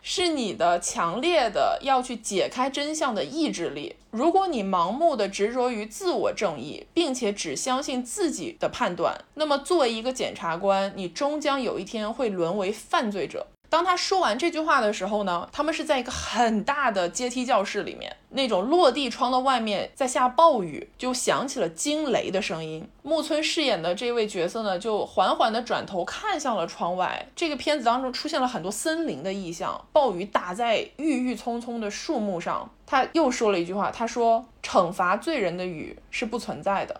是你的强烈的要去解开真相的意志力。如果你盲目的执着于自我正义，并且只相信自己的判断，那么作为一个检察官，你终将有一天会沦为犯罪者。当他说完这句话的时候呢，他们是在一个很大的阶梯教室里面，那种落地窗的外面在下暴雨，就响起了惊雷的声音。木村饰演的这位角色呢，就缓缓地转头看向了窗外。这个片子当中出现了很多森林的意象，暴雨打在郁郁葱葱的树木上。他又说了一句话，他说：“惩罚罪人的雨是不存在的。”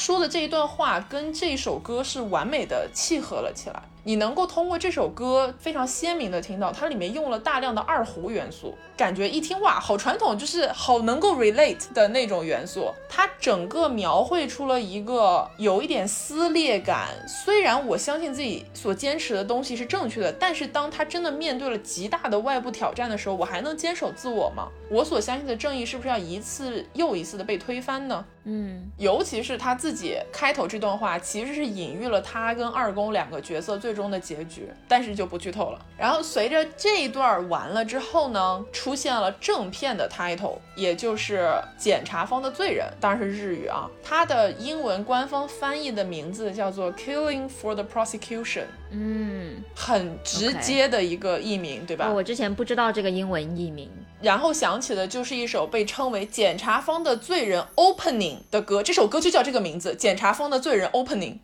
说的这一段话跟这首歌是完美的契合了起来。你能够通过这首歌非常鲜明的听到，它里面用了大量的二胡元素，感觉一听哇，好传统，就是好能够 relate 的那种元素。它整个描绘出了一个有一点撕裂感。虽然我相信自己所坚持的东西是正确的，但是当他真的面对了极大的外部挑战的时候，我还能坚守自我吗？我所相信的正义是不是要一次又一次的被推翻呢？嗯，尤其是他自己开头这段话，其实是隐喻了他跟二宫两个角色最终的结局，但是就不剧透了。然后随着这一段完了之后呢，出现了正片的 title，也就是检察方的罪人，当然是日语啊。它的英文官方翻译的名字叫做 Killing for the Prosecution，嗯，很直接的一个译名，对吧？我之前不知道这个英文译名。然后想起的就是一首被称为《检察方的罪人》Opening 的歌，这首歌就叫这个名字，《检察方的罪人》Opening。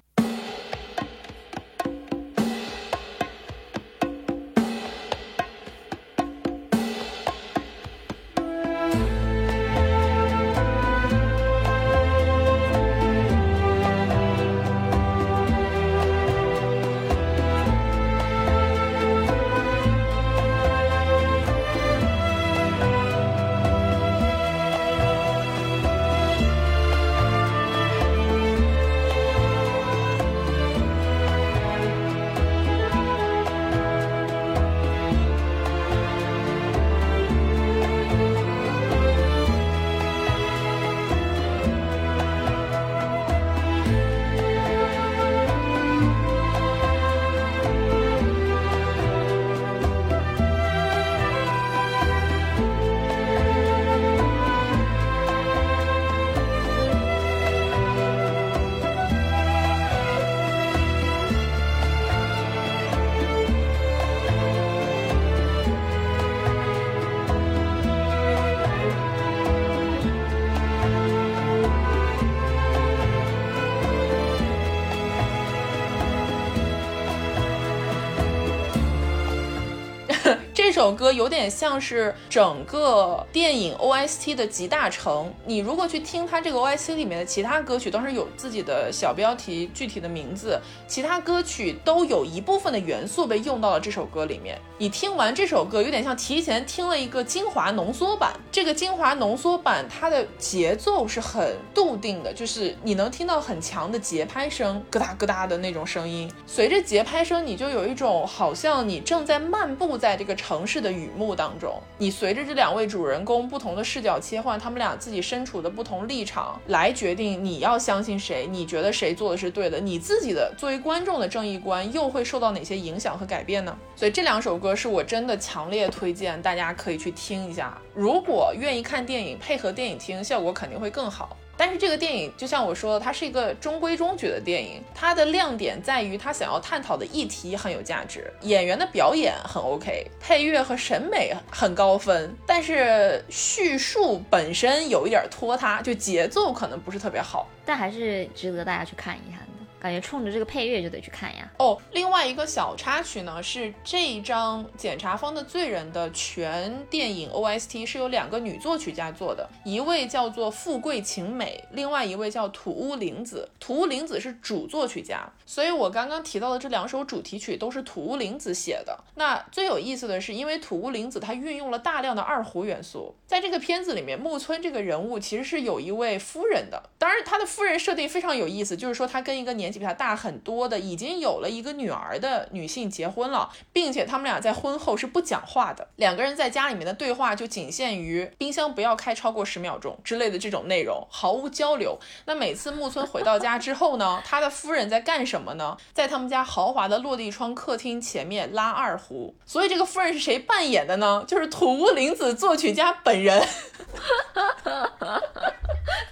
首歌有点像是整个电影 OST 的集大成。你如果去听它这个 OST 里面的其他歌曲，都是有自己的小标题、具体的名字，其他歌曲都有一部分的元素被用到了这首歌里面。你听完这首歌，有点像提前听了一个精华浓缩版。这个精华浓缩版，它的节奏是很笃定的，就是你能听到很强的节拍声，咯哒咯哒的那种声音。随着节拍声，你就有一种好像你正在漫步在这个城。市的雨幕当中，你随着这两位主人公不同的视角切换，他们俩自己身处的不同立场来决定你要相信谁，你觉得谁做的是对的，你自己的作为观众的正义观又会受到哪些影响和改变呢？所以这两首歌是我真的强烈推荐大家可以去听一下，如果愿意看电影配合电影听，效果肯定会更好。但是这个电影就像我说的，它是一个中规中矩的电影。它的亮点在于它想要探讨的议题很有价值，演员的表演很 OK，配乐和审美很高分。但是叙述本身有一点拖沓，就节奏可能不是特别好。但还是值得大家去看一下。感觉冲着这个配乐就得去看呀。哦，另外一个小插曲呢，是这一张《检察方的罪人》的全电影 OST 是由两个女作曲家做的，一位叫做富贵晴美，另外一位叫土屋玲子。土屋玲子是主作曲家，所以我刚刚提到的这两首主题曲都是土屋玲子写的。那最有意思的是，因为土屋玲子她运用了大量的二胡元素，在这个片子里面，木村这个人物其实是有一位夫人的。当然，他的夫人设定非常有意思，就是说他跟一个年纪比他大很多的，已经有了一个女儿的女性结婚了，并且他们俩在婚后是不讲话的，两个人在家里面的对话就仅限于冰箱不要开超过十秒钟之类的这种内容，毫无交流。那每次木村回到家之后呢，他的夫人在干什么呢？在他们家豪华的落地窗客厅前面拉二胡。所以这个夫人是谁扮演的呢？就是土屋玲子作曲家本人。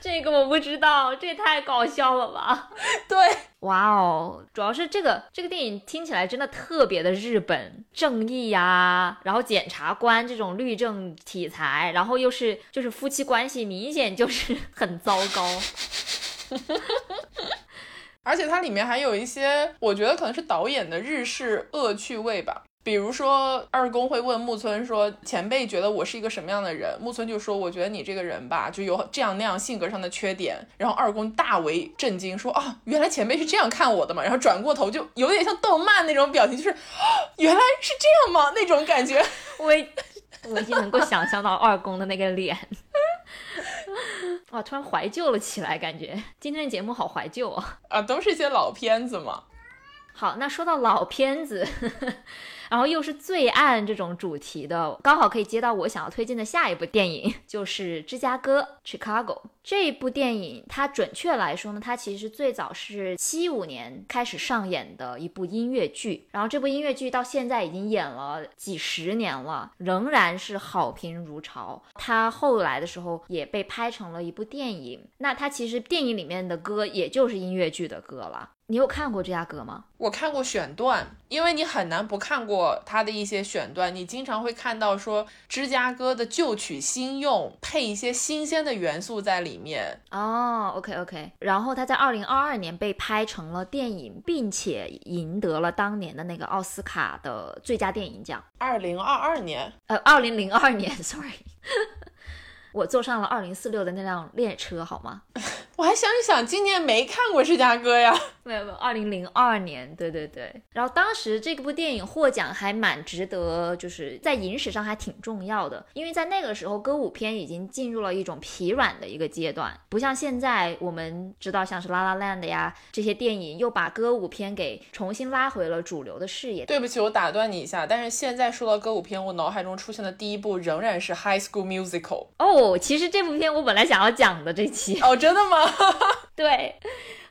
这个我不知道，这也太搞笑了吧？对，哇哦，主要是这个这个电影听起来真的特别的日本正义呀，然后检察官这种律政题材，然后又是就是夫妻关系，明显就是 很糟糕。而且它里面还有一些，我觉得可能是导演的日式恶趣味吧。比如说二宫会问木村说：“前辈觉得我是一个什么样的人？”木村就说：“我觉得你这个人吧，就有这样那样性格上的缺点。”然后二宫大为震惊，说：“啊，原来前辈是这样看我的嘛？”然后转过头就有点像动漫那种表情，就是啊原来是这样吗？那种感觉。我已我已经能够想象到二宫的那个脸。哇，突然怀旧了起来，感觉今天的节目好怀旧啊！啊，都是一些老片子嘛。好，那说到老片子，然后又是罪案这种主题的，刚好可以接到我想要推荐的下一部电影，就是《芝加哥》（Chicago） 这部电影。它准确来说呢，它其实最早是七五年开始上演的一部音乐剧，然后这部音乐剧到现在已经演了几十年了，仍然是好评如潮。它后来的时候也被拍成了一部电影，那它其实电影里面的歌也就是音乐剧的歌了。你有看过芝加哥吗？我看过选段，因为你很难不看过他的一些选段，你经常会看到说芝加哥的旧曲新用，配一些新鲜的元素在里面。哦，OK OK，然后他在二零二二年被拍成了电影，并且赢得了当年的那个奥斯卡的最佳电影奖。二零二二年，呃，二零零二年，sorry，我坐上了二零四六的那辆列车，好吗？我还想一想，今年没看过芝加哥呀。没有没有，二零零二年，对对对。然后当时这部电影获奖还蛮值得，就是在影史上还挺重要的，因为在那个时候歌舞片已经进入了一种疲软的一个阶段，不像现在我们知道像是《La La Land》呀这些电影又把歌舞片给重新拉回了主流的视野。对不起，我打断你一下，但是现在说到歌舞片，我脑海中出现的第一部仍然是《High School Musical》。哦，其实这部片我本来想要讲的这期，哦，真的吗？对，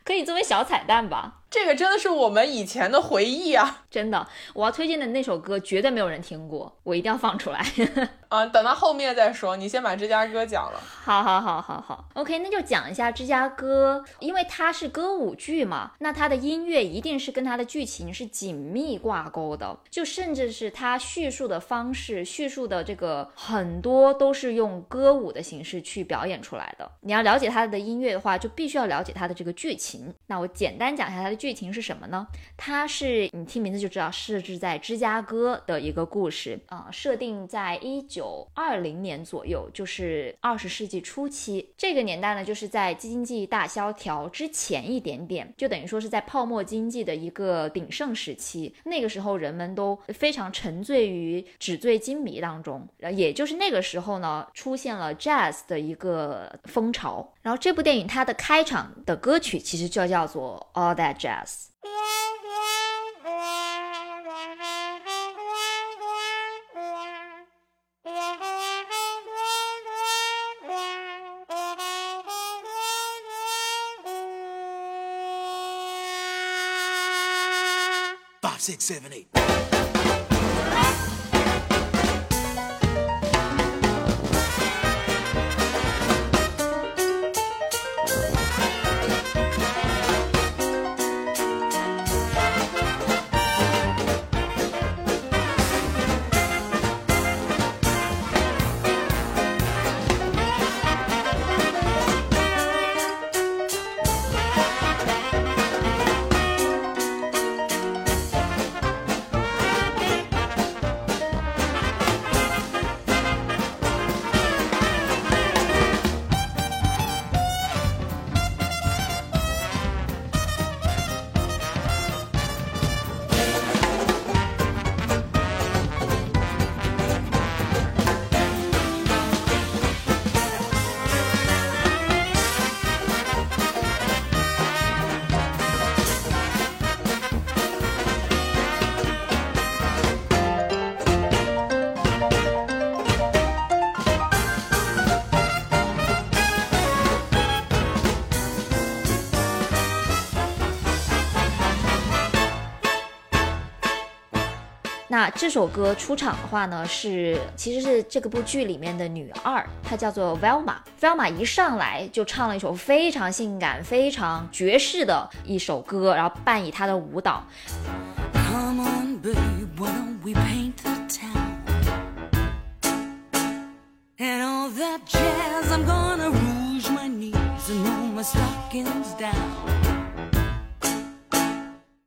可以作为小彩蛋吧。这个真的是我们以前的回忆啊！真的，我要推荐的那首歌绝对没有人听过，我一定要放出来。啊，等到后面再说，你先把芝加哥讲了。好，好，好，好，好。OK，那就讲一下芝加哥，因为它是歌舞剧嘛，那它的音乐一定是跟它的剧情是紧密挂钩的，就甚至是它叙述的方式、叙述的这个很多都是用歌舞的形式去表演出来的。你要了解它的音乐的话，就必须要了解它的这个剧情。那我简单讲一下它的剧情是什么呢？它是你听名字就知道，设置在芝加哥的一个故事啊、设定在一九二零年左右，就是二十世纪初期。这个年代呢，就是在经济大萧条之前一点点，就等于说是在泡沫经济的一个鼎盛时期。那个时候，人们都非常沉醉于纸醉金迷当中，呃也就是那个时候呢，出现了 jazz 的一个风潮。然后这部电影它的开场的歌曲其实就叫做 All That Jazz。《这首歌出场的话呢，是其实是这个部剧里面的女二，她叫做 Velma。Velma 一上来就唱了一首非常性感、非常爵士的一首歌，然后伴以她的舞蹈。Come on, babe, why don't we paint the town? And all that jazz, I'm gonna rouge my knees and roll my stockings down.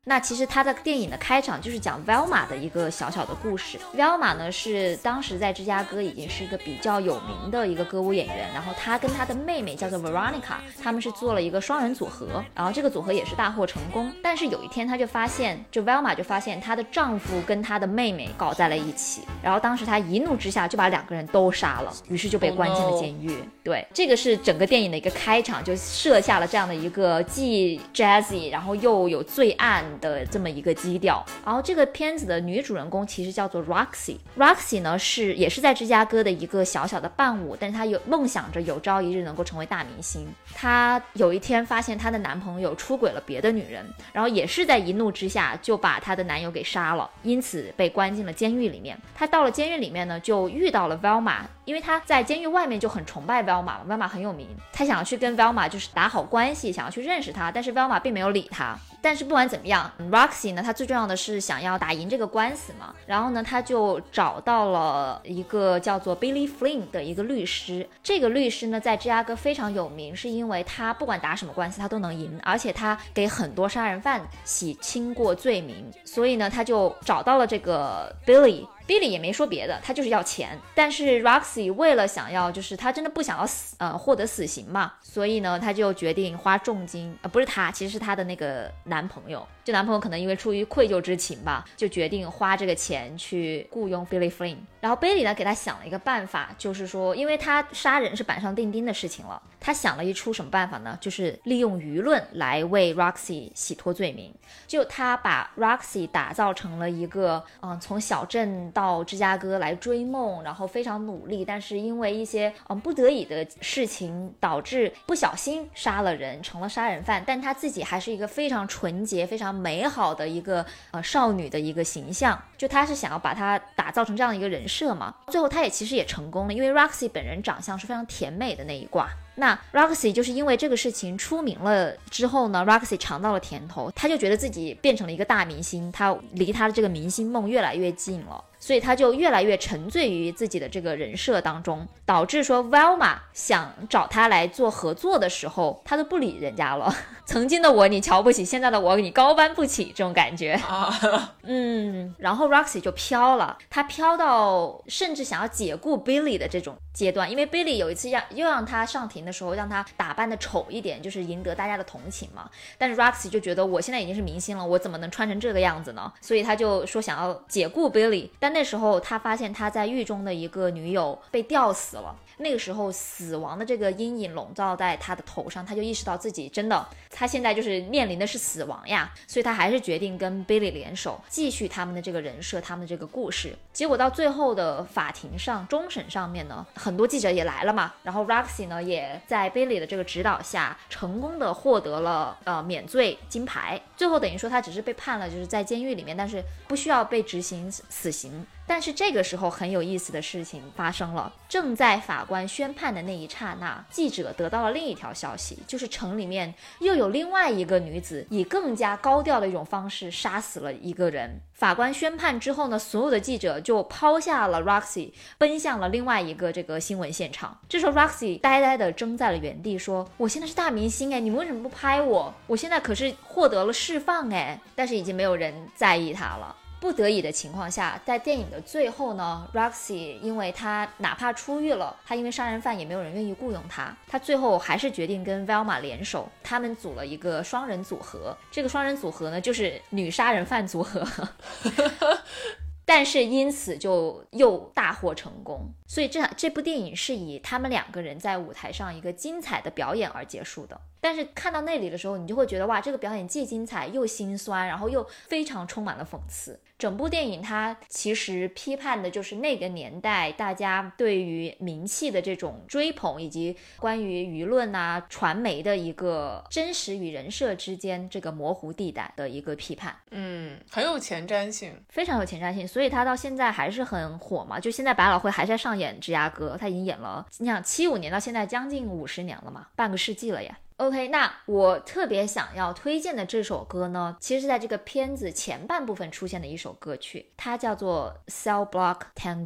那其实他的电影的开场就是讲 Velma 的一个小小的故事。Velma 呢是当时在芝加哥已经是一个比较有名的一个歌舞演员，然后她跟她的妹妹叫做 Veronica，他们是做了一个双人组合，然后这个组合也是大获成功。但是有一天她就发现，就 Velma 就发现她的丈夫跟她的妹妹搞在了一起，然后当时她一怒之下就把两个人都杀了，于是就被关进了监狱。对，这个是整个电影的一个开场，就设下了这样的一个既 jazzy，然后又有罪案的这么一个基调。然后这个片子的女主人公其实叫做 Roxy。Roxy 呢是也是在芝加哥的一个小小的伴舞，但是她有梦想着有朝一日能够成为大明星。她有一天发现她的男朋友出轨了别的女人，然后也是在一怒之下就把她的男友给杀了，因此被关进了监狱里面。她到了监狱里面呢，就遇到了 Velma，因为她在监狱外面就很崇拜 Velma，Velma 很有名，她想要去跟 Velma 就是打好关系，想要去认识她，但是 Velma 并没有理她。但是不管怎么样，Roxy 呢，他最重要的是想要打赢这个官司嘛。然后呢，他就找到了一个叫做 Billy Flynn 的一个律师。这个律师呢，在芝加哥非常有名，是因为他不管打什么官司，他都能赢，而且他给很多杀人犯洗清过罪名。所以呢，他就找到了这个 Billy。Billy 也没说别的，他就是要钱。但是 Roxy 为了想要，就是他真的不想要死，呃，获得死刑嘛，所以呢，他就决定花重金，呃，不是他，其实是他的那个男朋友。就男朋友可能因为出于愧疚之情吧，就决定花这个钱去雇佣 Billy Flynn。然后杯里呢给他想了一个办法，就是说，因为他杀人是板上钉钉的事情了，他想了一出什么办法呢？就是利用舆论来为 Roxy 洗脱罪名。就他把 Roxy 打造成了一个，嗯，从小镇到芝加哥来追梦，然后非常努力，但是因为一些嗯不得已的事情，导致不小心杀了人，成了杀人犯。但他自己还是一个非常纯洁、非常美好的一个呃少女的一个形象。就他是想要把她打造成这样的一个人设设嘛。最后他也其实也成功了，因为 Roxy 本人长相是非常甜美的那一挂。那 Roxy 就是因为这个事情出名了之后呢，Roxy 尝到了甜头，他就觉得自己变成了一个大明星，他离他的这个明星梦越来越近了，所以他就越来越沉醉于自己的这个人设当中，导致说 Velma 想找他来做合作的时候，他都不理人家了。曾经的我你瞧不起，现在的我你高攀不起，这种感觉。啊，嗯，然后 Roxy 就飘了，他飘到甚至想要解雇 Billy 的这种阶段，因为 Billy 有一次让又让他上庭的时候，让他打扮的丑一点，就是赢得大家的同情嘛。但是 Roxy 就觉得我现在已经是明星了，我怎么能穿成这个样子呢？所以他就说想要解雇 Billy，但那时候他发现他在狱中的一个女友被吊死了。那个时候，死亡的这个阴影笼罩在他的头上，他就意识到自己真的，他现在就是面临的是死亡呀，所以他还是决定跟 Billy 联手，继续他们的这个人设，他们的这个故事。结果到最后的法庭上，终审上面呢，很多记者也来了嘛，然后 Roxy 呢也在 Billy 的这个指导下，成功的获得了呃免罪金牌。最后等于说他只是被判了，就是在监狱里面，但是不需要被执行死刑。但是这个时候很有意思的事情发生了，正在法官宣判的那一刹那，记者得到了另一条消息，就是城里面又有另外一个女子以更加高调的一种方式杀死了一个人。法官宣判之后呢，所有的记者就抛下了 Roxy，奔向了另外一个这个新闻现场。这时候 Roxy 呆呆地怔在了原地，说：“我现在是大明星哎，你们为什么不拍我？我现在可是获得了释放哎。”但是已经没有人在意他了。不得已的情况下，在电影的最后呢，Roxy 因为他哪怕出狱了，他因为杀人犯也没有人愿意雇佣他，他最后还是决定跟 Velma 联手，他们组了一个双人组合。这个双人组合呢，就是女杀人犯组合。但是因此就又大获成功，所以这这部电影是以他们两个人在舞台上一个精彩的表演而结束的。但是看到那里的时候，你就会觉得哇，这个表演既精彩又心酸，然后又非常充满了讽刺。整部电影它其实批判的就是那个年代大家对于名气的这种追捧，以及关于舆论啊、传媒的一个真实与人设之间这个模糊地带的一个批判。嗯，很有前瞻性。非常有前瞻性，所以他到现在还是很火嘛。就现在百老汇还在上演《芝加哥》，他已经演了，你想七五年到现在将近五十年了嘛，半个世纪了呀。OK，那我特别想要推荐的这首歌呢，其实是在这个片子前半部分出现的一首歌曲，它叫做《Cell Block Tango》。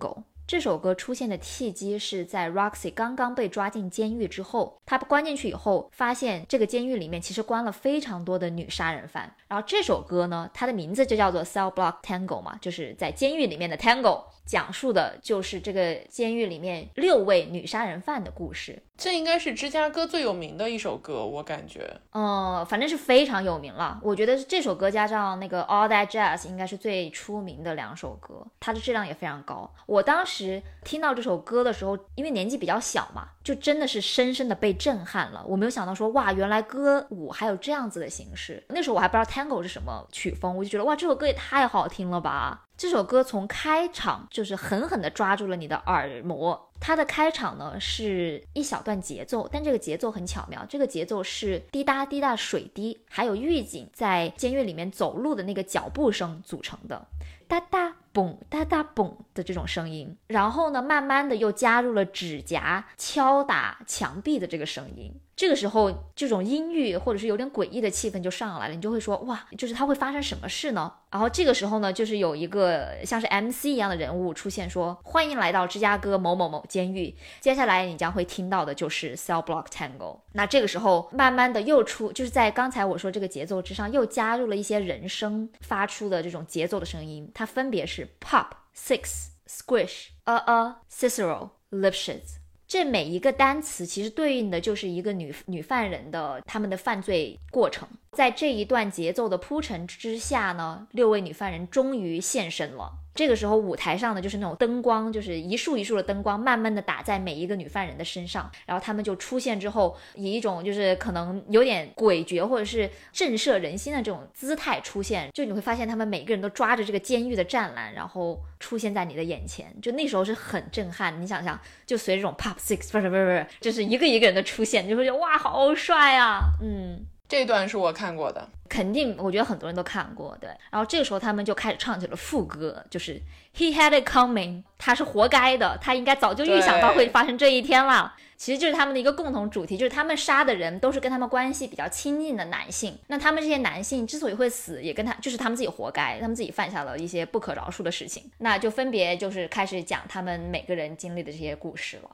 这首歌出现的契机是在 Roxy 刚刚被抓进监狱之后，他关进去以后，发现这个监狱里面其实关了非常多的女杀人犯。然后这首歌呢，它的名字就叫做 Cell Block Tango 嘛，就是在监狱里面的 Tango，讲述的就是这个监狱里面六位女杀人犯的故事。这应该是芝加哥最有名的一首歌，我感觉。嗯，反正是非常有名了。我觉得这首歌加上那个 All That Jazz 应该是最出名的两首歌，它的质量也非常高。我当时听到这首歌的时候，因为年纪比较小嘛，就真的是深深的被震撼了。我没有想到说，哇，原来歌舞还有这样子的形式。那时候我还不知道 Tango 是什么曲风，我就觉得哇，这首歌也太好听了吧！这首歌从开场就是狠狠地抓住了你的耳膜。它的开场呢是一小段节奏，但这个节奏很巧妙，这个节奏是滴答滴答水滴，还有狱警在监狱里面走路的那个脚步声组成的，哒哒嘣哒哒嘣的这种声音。然后呢，慢慢的又加入了指甲敲打墙壁的这个声音。这个时候，这种阴郁或者是有点诡异的气氛就上来了，你就会说哇，就是它会发生什么事呢？然后这个时候呢，就是有一个像是 MC 一样的人物出现，说欢迎来到芝加哥某某某监狱。接下来你将会听到的就是 Cell Block Tango。那这个时候，慢慢的又出，就是在刚才我说这个节奏之上，又加入了一些人声发出的这种节奏的声音，它分别是 Pop、Six、Squish、Uh Uh、Cicero、Lipschitz。这每一个单词其实对应的就是一个女女犯人的他们的犯罪过程。在这一段节奏的铺陈之下呢，六位女犯人终于现身了。这个时候，舞台上呢就是那种灯光，就是一束一束的灯光，慢慢的打在每一个女犯人的身上，然后他们就出现之后，以一种就是可能有点诡谲或者是震慑人心的这种姿态出现。就你会发现，他们每个人都抓着这个监狱的栅栏，然后出现在你的眼前。就那时候是很震撼。你想想，就随着这种 pop six 不是不是不是，就是一个一个人的出现，你就会觉得哇，好帅啊！嗯。这段是我看过的，肯定，我觉得很多人都看过，对。然后这个时候他们就开始唱起了副歌，就是 He had it coming，他是活该的，他应该早就预想到会发生这一天了。其实就是他们的一个共同主题，就是他们杀的人都是跟他们关系比较亲近的男性。那他们这些男性之所以会死，也跟他就是他们自己活该，他们自己犯下了一些不可饶恕的事情。那就分别就是开始讲他们每个人经历的这些故事了。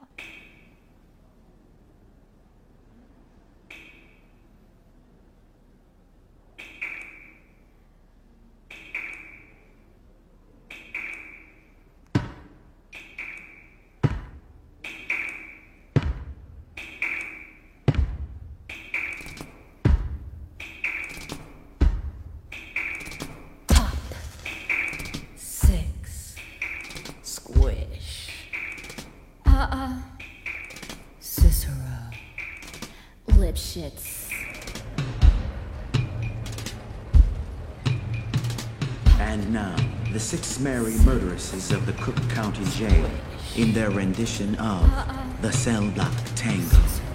Murderesses of the Cook County Jail in their rendition of the Cell Block Tango.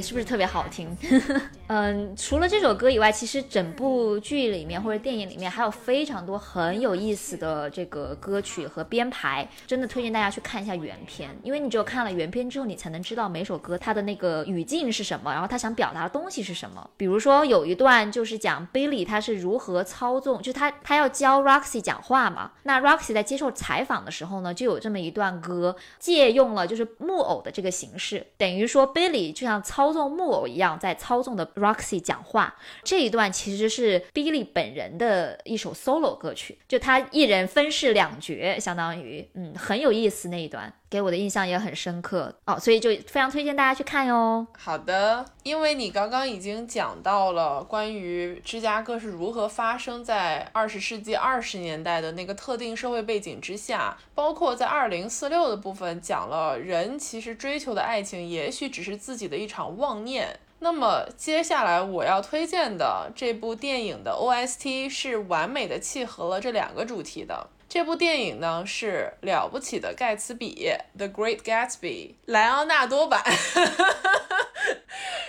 是不是特别好听？嗯，除了这首歌以外，其实整部剧里面或者电影里面还有非常多很有意思的这个歌曲和编排，真的推荐大家去看一下原片，因为你只有看了原片之后，你才能知道每首歌它的那个语境是什么，然后他想表达的东西是什么。比如说有一段就是讲 Billy 他是如何操纵，就他他要教 Roxy 讲话嘛，那 Roxy 在接受采访的时候呢，就有这么一段歌，借用了就是木偶的这个形式，等于说 Billy 就像操纵木偶一样，在操纵的 Roxy 讲话。这一段其实是 Billy 本人的一首 solo 歌曲，就他一人分饰两角，相当于，嗯，很有意思那一段。给我的印象也很深刻哦，所以就非常推荐大家去看哟。好的，因为你刚刚已经讲到了关于芝加哥是如何发生在二十世纪二十年代的那个特定社会背景之下，包括在二零四六的部分讲了人其实追求的爱情也许只是自己的一场妄念。那么接下来我要推荐的这部电影的 OST 是完美的契合了这两个主题的。这部电影呢是了不起的盖茨比，《The Great Gatsby》，莱昂纳多版。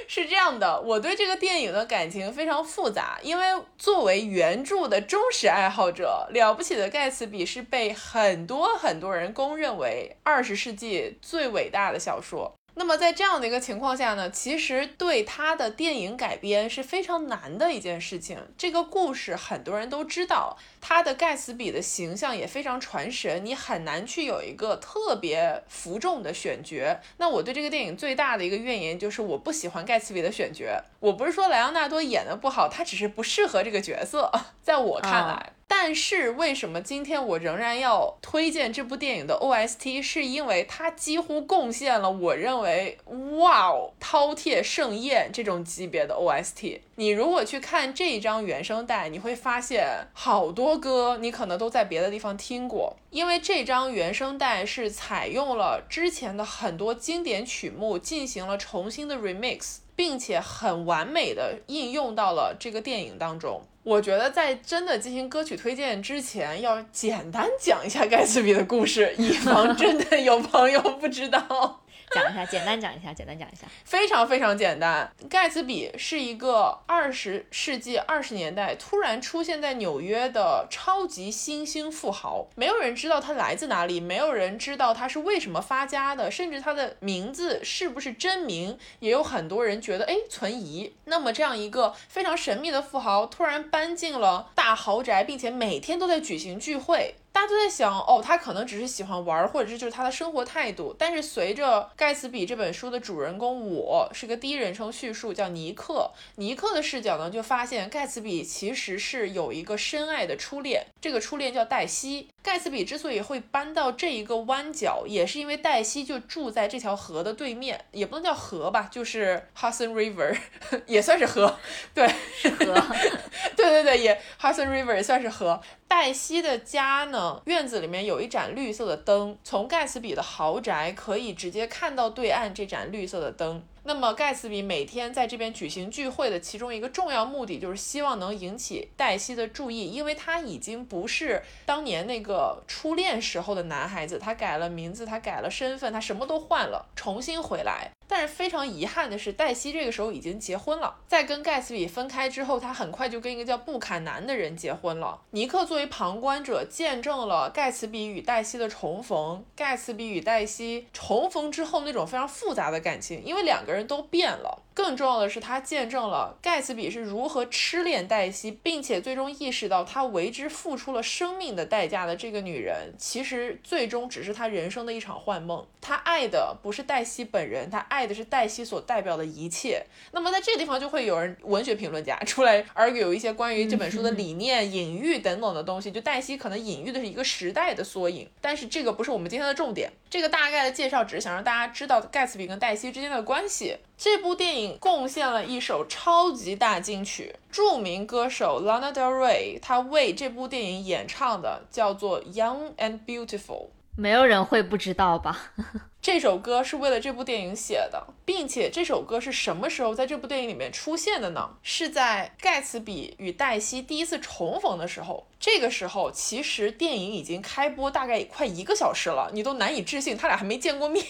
是这样的，我对这个电影的感情非常复杂，因为作为原著的忠实爱好者，《了不起的盖茨比》是被很多很多人公认为二十世纪最伟大的小说。那么在这样的一个情况下呢，其实对他的电影改编是非常难的一件事情。这个故事很多人都知道，他的盖茨比的形象也非常传神，你很难去有一个特别服众的选角。那我对这个电影最大的一个怨言就是我不喜欢盖茨比的选角。我不是说莱昂纳多演的不好，他只是不适合这个角色，在我看来。但是为什么今天我仍然要推荐这部电影的 OST？是因为它几乎贡献了我认为哇哦饕餮盛宴这种级别的 OST。你如果去看这一张原声带，你会发现好多歌你可能都在别的地方听过，因为这张原声带是采用了之前的很多经典曲目进行了重新的 remix，并且很完美的应用到了这个电影当中。我觉得在真的进行歌曲推荐之前，要简单讲一下盖茨比的故事，以防真的有朋友不知道。讲一下，简单讲一下，简单讲一下，非常非常简单。盖茨比是一个二十世纪二十年代突然出现在纽约的超级新兴富豪，没有人知道他来自哪里，没有人知道他是为什么发家的，甚至他的名字是不是真名，也有很多人觉得哎存疑。那么这样一个非常神秘的富豪突然搬进了大豪宅，并且每天都在举行聚会。大家都在想，哦，他可能只是喜欢玩，或者是就是他的生活态度。但是随着《盖茨比》这本书的主人公，我是个第一人称叙述，叫尼克。尼克的视角呢，就发现盖茨比其实是有一个深爱的初恋，这个初恋叫黛西。盖茨比之所以会搬到这一个弯角，也是因为黛西就住在这条河的对面，也不能叫河吧，就是 Hudson River，也算是河，对，是河，对对对，也 Hudson River 也算是河。黛西的家呢，院子里面有一盏绿色的灯，从盖茨比的豪宅可以直接看到对岸这盏绿色的灯。那么盖茨比每天在这边举行聚会的其中一个重要目的，就是希望能引起黛西的注意，因为他已经不是当年那个初恋时候的男孩子，他改了名字，他改了身份，他什么都换了，重新回来。但是非常遗憾的是，黛西这个时候已经结婚了。在跟盖茨比分开之后，他很快就跟一个叫布坎南的人结婚了。尼克作为旁观者，见证了盖茨比与黛西的重逢。盖茨比与黛西重逢之后那种非常复杂的感情，因为两个人都变了。更重要的是，他见证了盖茨比是如何痴恋黛西，并且最终意识到他为之付出了生命的代价的这个女人，其实最终只是他人生的一场幻梦。他爱的不是黛西本人，他爱的是黛西所代表的一切。那么在这个地方，就会有人文学评论家出来，而有一些关于这本书的理念、隐喻等等的东西。就黛西可能隐喻的是一个时代的缩影，但是这个不是我们今天的重点。这个大概的介绍只是想让大家知道盖茨比跟黛西之间的关系。这部电影贡献了一首超级大金曲，著名歌手 Lana Del Rey，她为这部电影演唱的叫做《Young and Beautiful》。没有人会不知道吧？这首歌是为了这部电影写的，并且这首歌是什么时候在这部电影里面出现的呢？是在盖茨比与黛西第一次重逢的时候。这个时候，其实电影已经开播大概快一个小时了，你都难以置信，他俩还没见过面。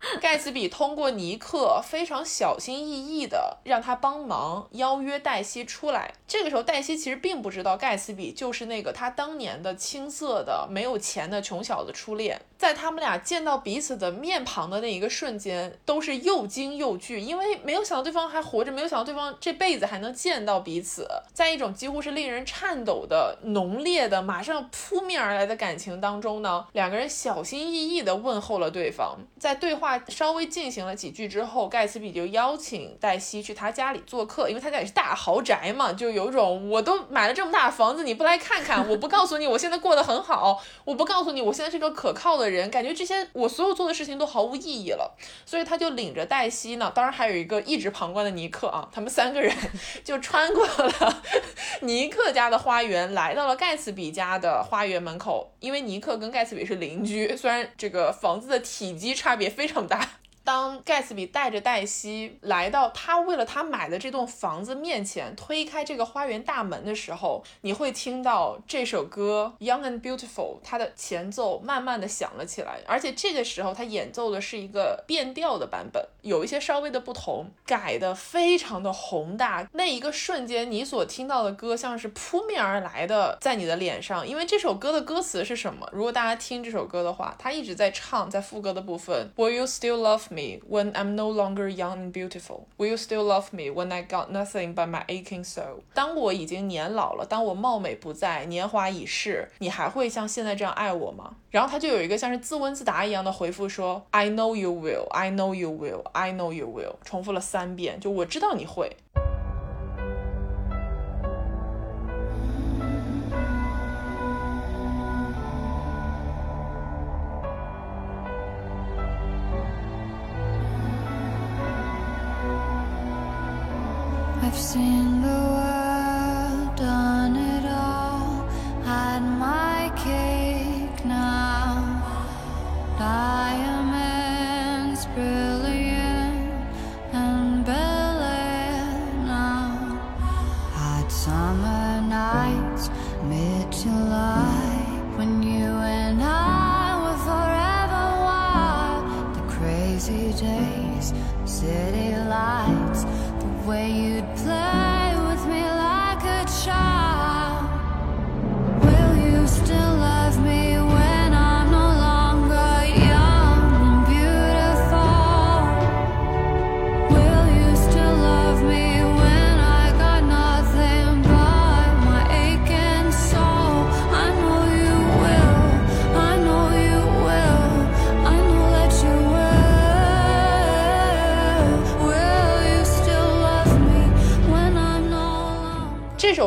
盖茨比通过尼克非常小心翼翼的让他帮忙邀约黛西出来。这个时候，黛西其实并不知道盖茨比就是那个他当年的青涩的、没有钱的穷小子初恋。在他们俩见到彼此的面庞的那一个瞬间，都是又惊又惧，因为没有想到对方还活着，没有想到对方这辈子还能见到彼此。在一种几乎是令人颤抖的浓烈的、马上扑面而来的感情当中呢，两个人小心翼翼地问候了对方。在对话。稍微进行了几句之后，盖茨比就邀请黛西去他家里做客，因为他家也是大豪宅嘛，就有种我都买了这么大房子，你不来看看，我不告诉你我现在过得很好，我不告诉你我现在是个可靠的人，感觉这些我所有做的事情都毫无意义了。所以他就领着黛西呢，当然还有一个一直旁观的尼克啊，他们三个人 就穿过了 尼克家的花园，来到了盖茨比家的花园门口。因为尼克跟盖茨比是邻居，虽然这个房子的体积差别非常大。当盖茨比带着黛西来到他为了他买的这栋房子面前，推开这个花园大门的时候，你会听到这首歌《Young and Beautiful》，它的前奏慢慢的响了起来，而且这个时候他演奏的是一个变调的版本，有一些稍微的不同，改的非常的宏大。那一个瞬间，你所听到的歌像是扑面而来的在你的脸上，因为这首歌的歌词是什么？如果大家听这首歌的话，他一直在唱，在副歌的部分，Will you still love me when I'm no longer young and beautiful? Will you still love me when I got nothing but my aching soul? 当我已经年老了，当我貌美不在，年华已逝，你还会像现在这样爱我吗？然后他就有一个像是自问自答一样的回复说，I know you will, I know you will, I know you will，重复了三遍，就我知道你会。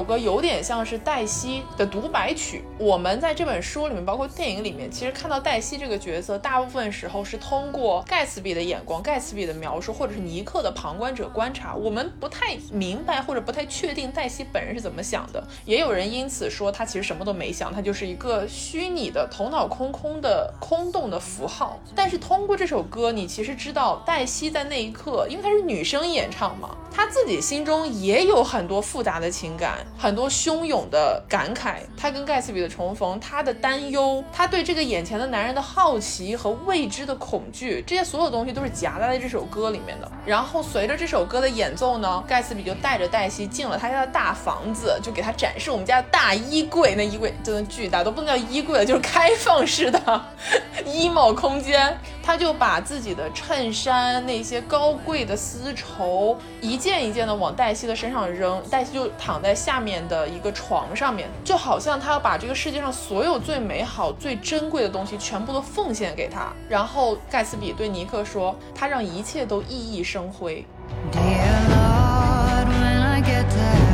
首歌有点像是黛西的独白曲。我们在这本书里面，包括电影里面，其实看到黛西这个角色，大部分时候是通过盖茨比的眼光、盖茨比的描述，或者是尼克的旁观者观察，我们不太明白或者不太确定黛西本人是怎么想的。也有人因此说他其实什么都没想，他就是一个虚拟的、头脑空空的、空洞的符号。但是通过这首歌，你其实知道黛西在那一刻，因为她是女生演唱嘛，她自己心中也有很多复杂的情感，很多汹涌的感慨。她跟盖茨比的重逢，她的担忧，她对这个眼前的男人的好奇和未知的恐惧，这些所有东西都是夹杂在这首歌里面的。然后随着这首歌的演奏呢，盖茨比就带着黛西进了他家的大房子，就给她展示我们家的大衣柜，那衣柜真的巨大，都不能叫衣柜了，就是开放式的 衣帽空间。他就把自己的衬衫、那些高贵的丝绸一件一件的往黛西的身上扔，黛西就躺在下面的一个床上面，就好像他要把这个世界上所有最美好、最珍贵的东西全部都奉献给他。然后盖茨比对尼克说：“他让一切都熠熠生辉。” Dear Lord, when I get to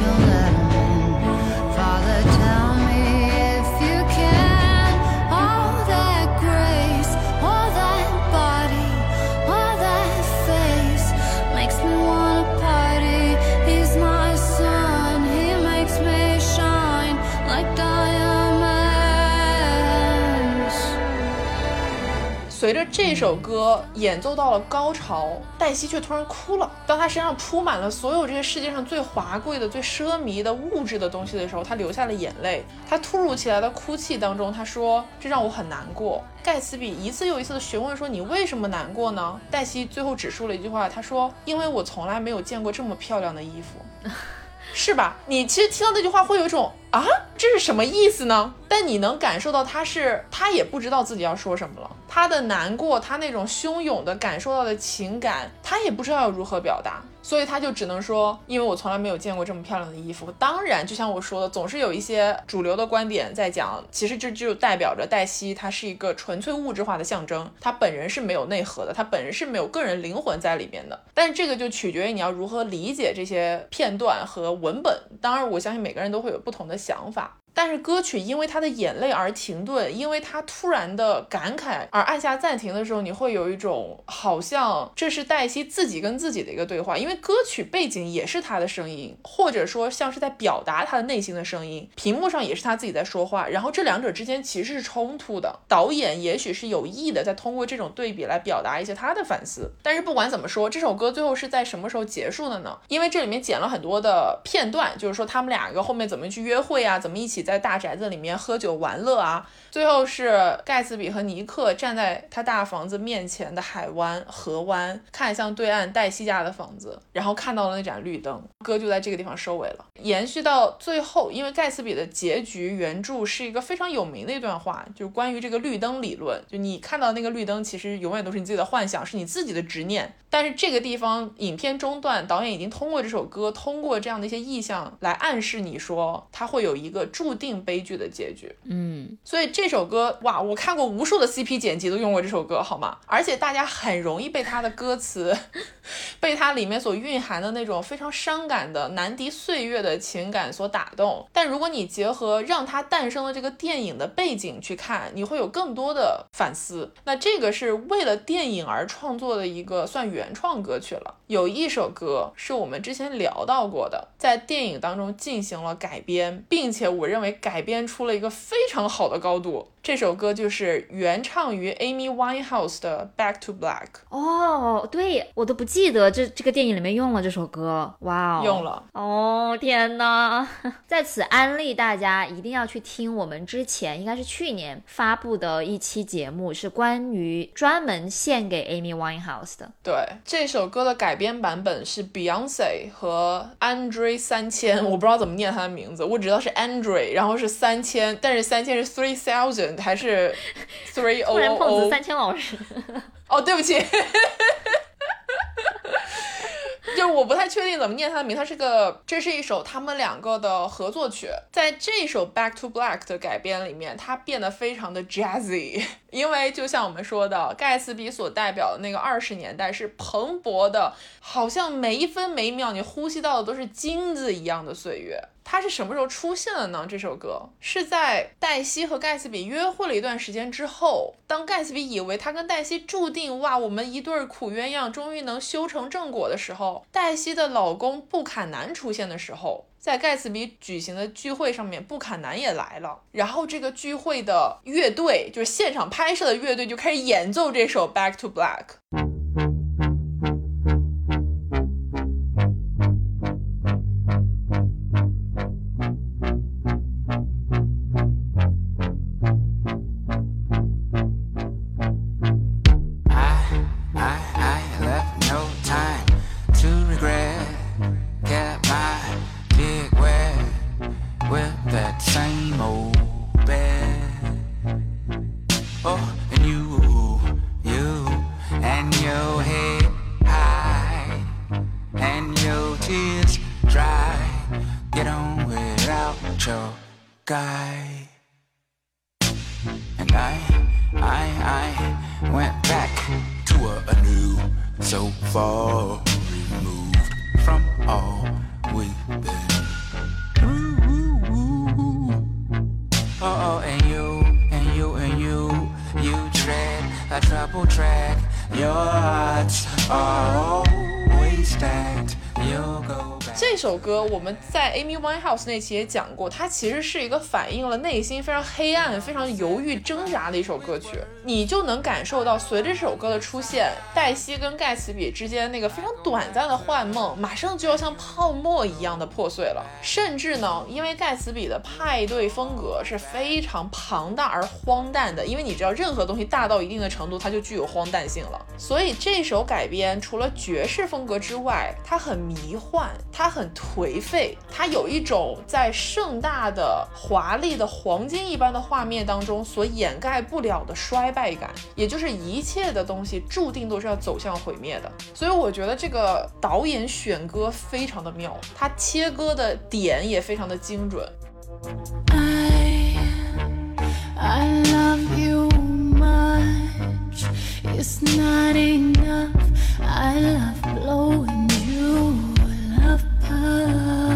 shoulder 随着这首歌演奏到了高潮，黛西却突然哭了。当她身上铺满了所有这些世界上最华贵的、最奢靡的物质的东西的时候，她流下了眼泪。她突如其来的哭泣当中，她说：“这让我很难过。”盖茨比一次又一次的询问说：“你为什么难过呢？”黛西最后只说了一句话，她说：“因为我从来没有见过这么漂亮的衣服。”是吧？你其实听到那句话会有一种啊，这是什么意思呢？但你能感受到他是，他也不知道自己要说什么了，他的难过，他那种汹涌的感受到的情感，他也不知道要如何表达。所以他就只能说，因为我从来没有见过这么漂亮的衣服。当然，就像我说的，总是有一些主流的观点在讲，其实这就代表着黛西她是一个纯粹物质化的象征，她本人是没有内核的，她本人是没有个人灵魂在里面的。但是这个就取决于你要如何理解这些片段和文本。当然，我相信每个人都会有不同的想法。但是歌曲因为他的眼泪而停顿，因为他突然的感慨而按下暂停的时候，你会有一种好像这是黛西自己跟自己的一个对话，因为歌曲背景也是他的声音，或者说像是在表达他的内心的声音，屏幕上也是他自己在说话，然后这两者之间其实是冲突的。导演也许是有意的在通过这种对比来表达一些他的反思。但是不管怎么说，这首歌最后是在什么时候结束的呢？因为这里面剪了很多的片段，就是说他们两个后面怎么去约会啊，怎么一起。在大宅子里面喝酒玩乐啊，最后是盖茨比和尼克站在他大房子面前的海湾河湾，看向对岸黛西家的房子，然后看到了那盏绿灯。歌就在这个地方收尾了。延续到最后，因为盖茨比的结局原著是一个非常有名的一段话，就是关于这个绿灯理论。就你看到那个绿灯，其实永远都是你自己的幻想，是你自己的执念。但是这个地方影片中段，导演已经通过这首歌，通过这样的一些意象来暗示你说，他会有一个注定悲剧的结局。嗯，所以这首歌哇，我看过无数的 CP 剪辑都用过这首歌，好吗？而且大家很容易被它的歌词，被它里面所蕴含的那种非常伤感的难敌岁月的情感所打动。但如果你结合让它诞生的这个电影的背景去看，你会有更多的反思。那这个是为了电影而创作的一个算原创歌曲了。有一首歌是我们之前聊到过的，在电影当中进行了改编，并且我认为改编出了一个非常好的高度。这首歌就是原唱于 Amy Winehouse 的《Back to Black》。哦，对我都不记得这这个电影里面用了这首歌。哇哦，用了。哦，天哪！在此安利大家一定要去听我们之前应该是去年发布的一期节目，是关于专门献给 Amy Winehouse 的。对，这首歌的改编版本是 Beyonce 和 Andre 三千，我不知道怎么念他的名字，我只知道是 Andre，然后是三千，但是三千是 three thousand 还是 three o 突然碰 o 瓷三千老师。哦，对不起，就是我不太确定怎么念他的名。他是个，这是一首他们两个的合作曲。在这首《Back to Black》的改编里面，它变得非常的 jazzy，因为就像我们说的，盖茨比所代表的那个二十年代是蓬勃的，好像每一分每一秒你呼吸到的都是金子一样的岁月。它是什么时候出现的呢？这首歌是在黛西和盖茨比约会了一段时间之后，当盖茨比以为他跟黛西注定哇，我们一对苦鸳鸯终于能修成正果的时候，黛西的老公布坎南出现的时候，在盖茨比举行的聚会上面，布坎南也来了，然后这个聚会的乐队就是现场拍摄的乐队就开始演奏这首《Back to Black》。歌我们 Amy Winehouse 那期也讲过，它其实是一个反映了内心非常黑暗、非常犹豫挣扎的一首歌曲。你就能感受到，随着这首歌的出现，黛西跟盖茨比之间那个非常短暂的幻梦，马上就要像泡沫一样的破碎了。甚至呢，因为盖茨比的派对风格是非常庞大而荒诞的，因为你知道，任何东西大到一定的程度，它就具有荒诞性了。所以这首改编除了爵士风格之外，它很迷幻，它很很颓废，它它有一种在盛大的华丽的黄金一般的画面当中所掩盖不了的衰败感也就是一切的东西注定都是要走向毁灭的。所以我觉得这个导演选歌非常的妙他切歌的点也非常的精准。I i love you it's not enough. I love blowing you up.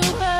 to her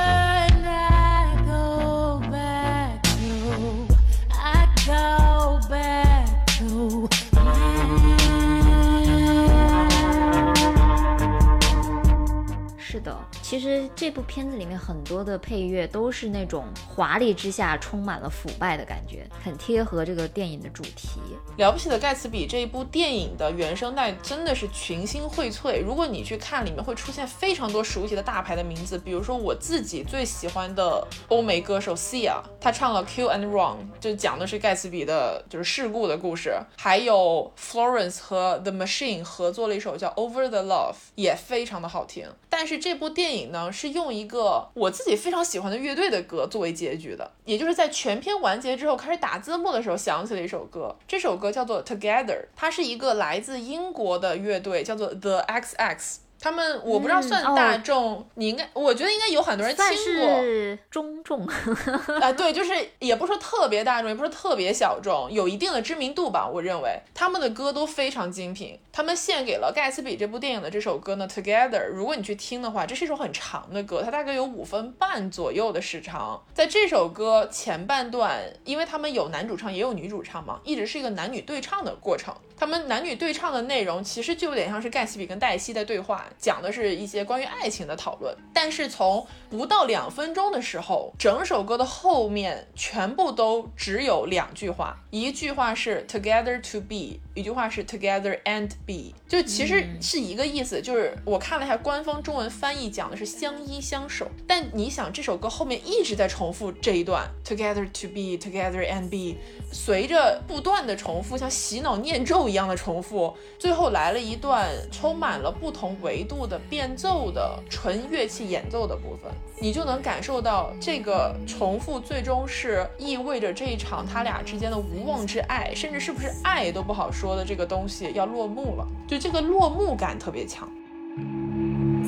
其实这部片子里面很多的配乐都是那种华丽之下充满了腐败的感觉，很贴合这个电影的主题。了不起的盖茨比这一部电影的原声带真的是群星荟萃。如果你去看，里面会出现非常多熟悉的大牌的名字，比如说我自己最喜欢的欧美歌手 Sia，他唱了《Kill and Run》，就讲的是盖茨比的就是事故的故事。还有 Florence 和 The Machine 合作了一首叫《Over the Love》，也非常的好听。但是这部电影呢，是用一个我自己非常喜欢的乐队的歌作为结局的，也就是在全篇完结之后开始打字幕的时候想起了一首歌，这首歌叫做《Together》，它是一个来自英国的乐队，叫做 The XX。他们我不知道算嗯哦大众，你应该我觉得应该有很多人听过。是中众，啊，对，就是也不是说特别大众，也不是特别小众，有一定的知名度吧。我认为他们的歌都非常精品。他们献给了盖茨比这部电影的这首歌呢，《Together》。如果你去听的话，这是一首很长的歌，它大概有五分半左右的时长。在这首歌前半段，因为他们有男主唱也有女主唱嘛，一直是一个男女对唱的过程。他们男女对唱的内容其实就有点像是盖茨比跟黛西在对话，讲的是一些关于爱情的讨论。但是从不到两分钟的时候，整首歌的后面全部都只有两句话，一句话是 together to be，一句话是 together and be，就其实是一个意思。就是我看了一下官方中文翻译，讲的是相依相守。但你想，这首歌后面一直在重复这一段 together to be，together and be，随着不断的重复，像洗脑念咒一样的重复，最后来了一段充满了不同维度的变奏的纯乐器演奏的部分，你就能感受到这个重复最终是意味着这一场他俩之间的无妄之爱，甚至是不是爱都不好说的这个东西要落幕了，就这个落幕感特别强。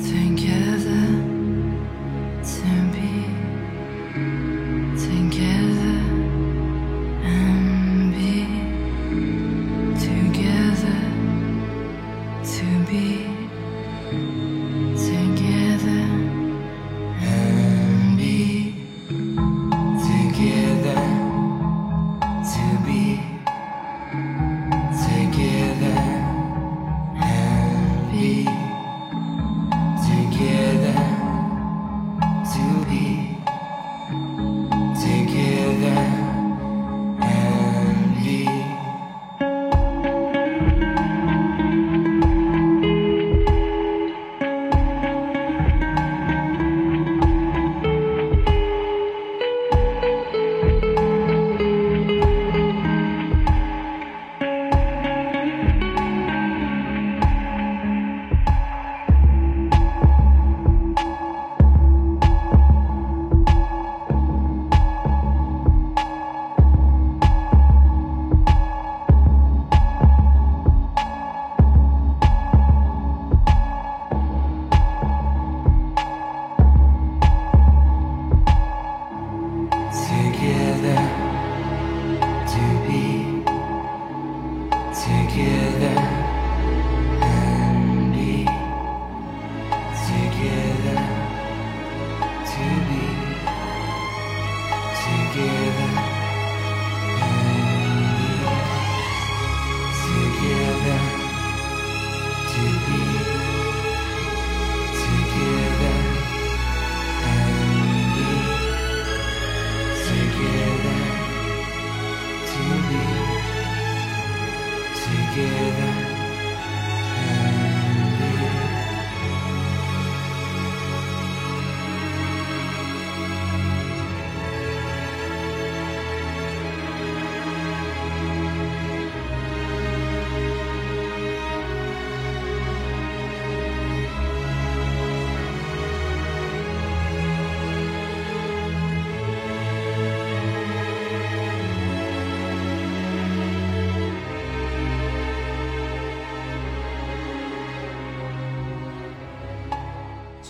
Together to be together.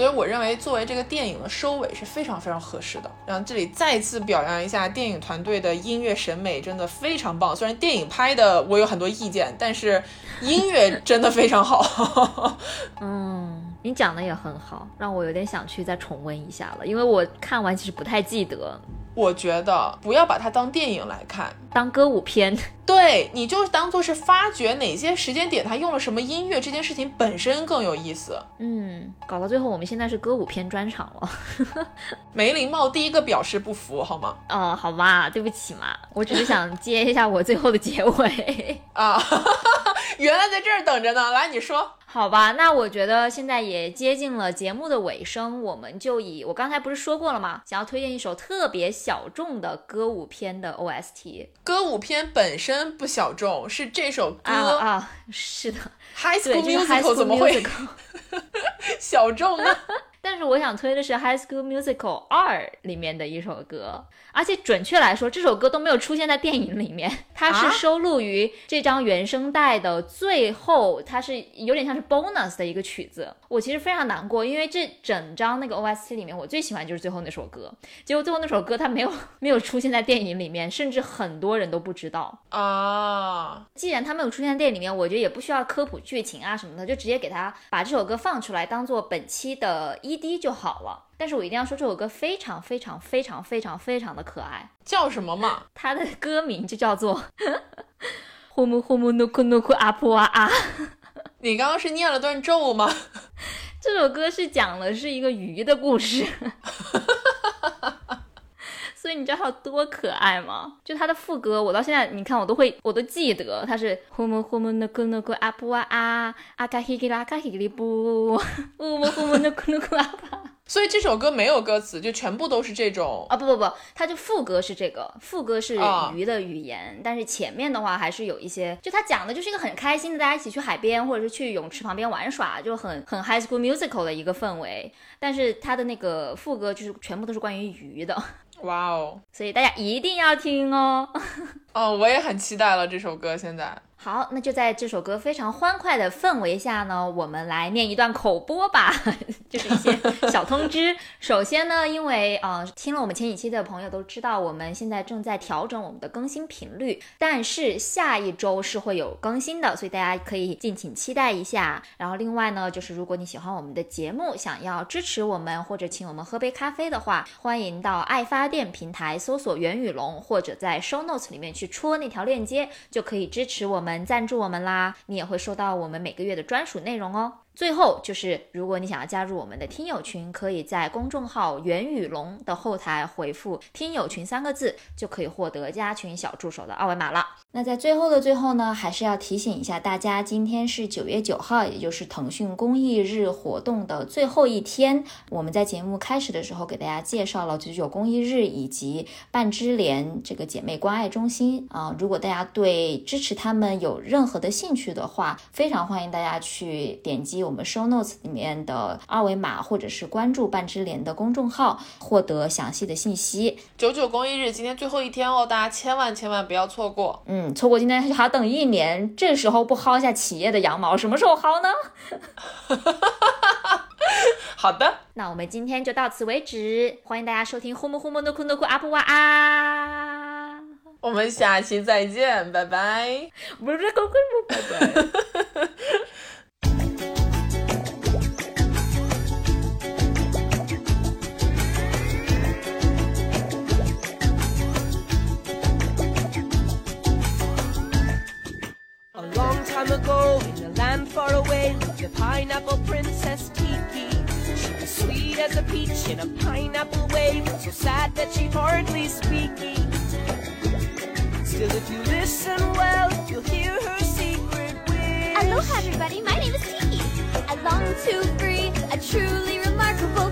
所以我认为作为这个电影的收尾是非常非常合适的。然后这里再次表扬一下电影团队的音乐审美，真的非常棒。虽然电影拍的我有很多意见，但是音乐真的非常好。嗯，你讲的也很好，让我有点想去再重温一下了，因为我看完其实不太记得。我觉得不要把它当电影来看，当歌舞片，对，你就当做是发掘哪些时间点他用了什么音乐，这件事情本身更有意思。嗯，搞到最后我们现在是歌舞片专场了。梅林茂第一个表示不服，好吗？哦，好吧，对不起嘛，我只是想接一下我最后的结尾。啊，原来在这儿等着呢，来你说。好吧，那我觉得现在也接近了节目的尾声，我们就以我刚才不是说过了吗？想要推荐一首特别小众的歌舞片的 OST。歌舞片本身不小众，是这首歌啊啊，是的，High School Musical 怎么会 小众呢？但是我想推的是《High School Musical 二》里面的一首歌，而且准确来说，这首歌都没有出现在电影里面，它是啊收录于这张原声带的最后，它是有点像是 bonus 的一个曲子。我其实非常难过，因为这整张那个 OST 里面，我最喜欢就是最后那首歌，结果最后那首歌它没有没有出现在电影里面，甚至很多人都不知道。啊，既然它没有出现在电影里面，我觉得也不需要科普剧情啊什么的，就直接给它把这首歌放出来，当做本期的 ED 就好了。但是我一定要说，这首歌非常非常非常非常非常的可爱，叫什么嘛？它的歌名就叫做“呼木呼木努库努库阿普哇啊你刚刚是念了段咒吗？”。这首歌是讲的是一个鱼的故事。所以你知道它有多可爱吗？就它的副歌，我到现在你看我都会，我都记得，它是呼木呼木努库努库阿布啊啊，阿卡希吉拉卡希吉里布，呼木呼木努库努库阿巴。所以这首歌没有歌词，就全部都是这种啊不不不，它就副歌是这个，副歌是啊鱼的语言，但是前面的话还是有一些，就它讲的就是一个很开心的，大家一起去海边或者是去泳池旁边玩耍，就很很 High School Musical 的一个氛围。但是它的那个副歌就是全部都是关于鱼的，哇哦所以大家一定要听哦。哦，我也很期待了这首歌。现在好，那就在这首歌非常欢快的氛围下呢，我们来念一段口播吧，就是一些 小通知。首先呢，因为呃听了我们前几期的朋友都知道，我们现在正在调整我们的更新频率，但是下一周是会有更新的，所以大家可以敬请期待一下。然后另外呢，就是如果你喜欢我们的节目，想要支持我们或者请我们喝杯咖啡的话，欢迎到爱发电平台搜索袁宇龙，或者在 show notes 里面去戳那条链接，就可以支持我们、赞助我们啦。你也会收到我们每个月的专属内容哦。最后就是，如果你想要加入我们的听友群，可以在公众号“袁宇龙”的后台回复“听友群”三个字，就可以获得加群小助手的二维码了。那在最后的最后呢，还是要提醒一下大家，今天是九月九号，也就是腾讯公益日活动的最后一天。我们在节目开始的时候给大家介绍了九九公益日以及半支莲这个姐妹关爱中心啊、如果大家对支持他们有任何的兴趣的话，非常欢迎大家去点击我们 show notes 里面的二维码，或者是关注半支联的公众号，获得详细的信息。九九公益日今天最后一天哦，大家千万千万不要错过。嗯，错过今天还要等一年，这时候不薅一下企业的羊毛，什么时候薅呢？好的，那我们今天就到此为止，欢迎大家收听呼木呼木诺库诺库阿布哇啊！我们下期再见，拜拜。不是拜拜。time ago, in a land far away, lived a pineapple princess. She was sweet as a peach in a pineapple way, so sad that she hardly speaking. Still, if you listen well, you'll hear her secret wish. Aloha, everybody. My name is Tiki. I long to free a truly remarkable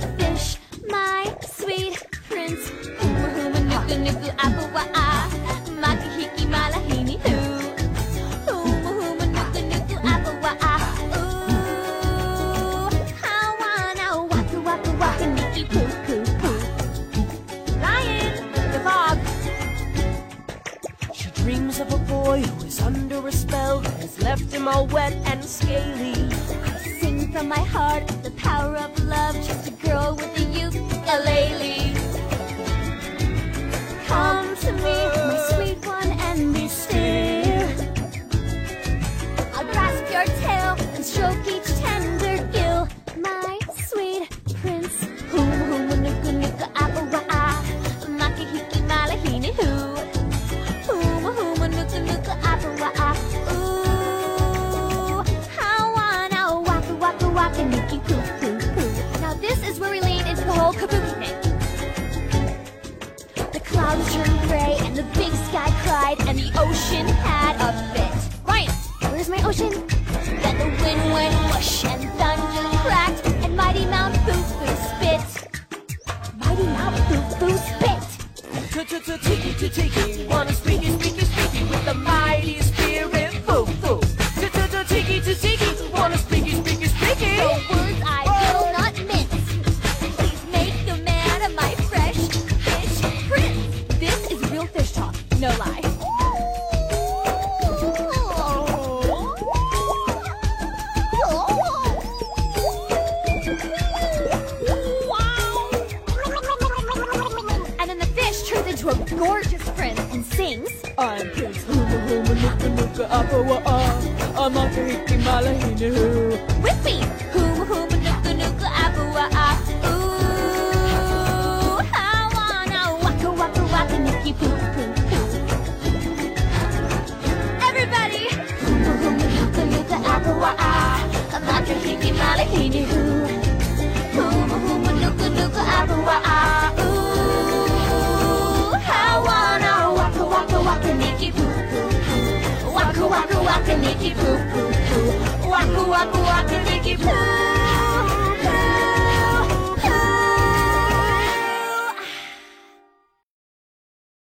left him all wet and scaly. I sing from my heart the power of love, just a girl with a ukulele. Come to me, my sweet one, and be still. I'll grasp your tail and stroke each The big sky cried and the ocean had a fit. Ryan, where's my ocean? Then the wind went whoosh and thunder cracked and Mighty Mount Boo Boo spit. Mighty Mount Boo Boo spit. Tiki tiki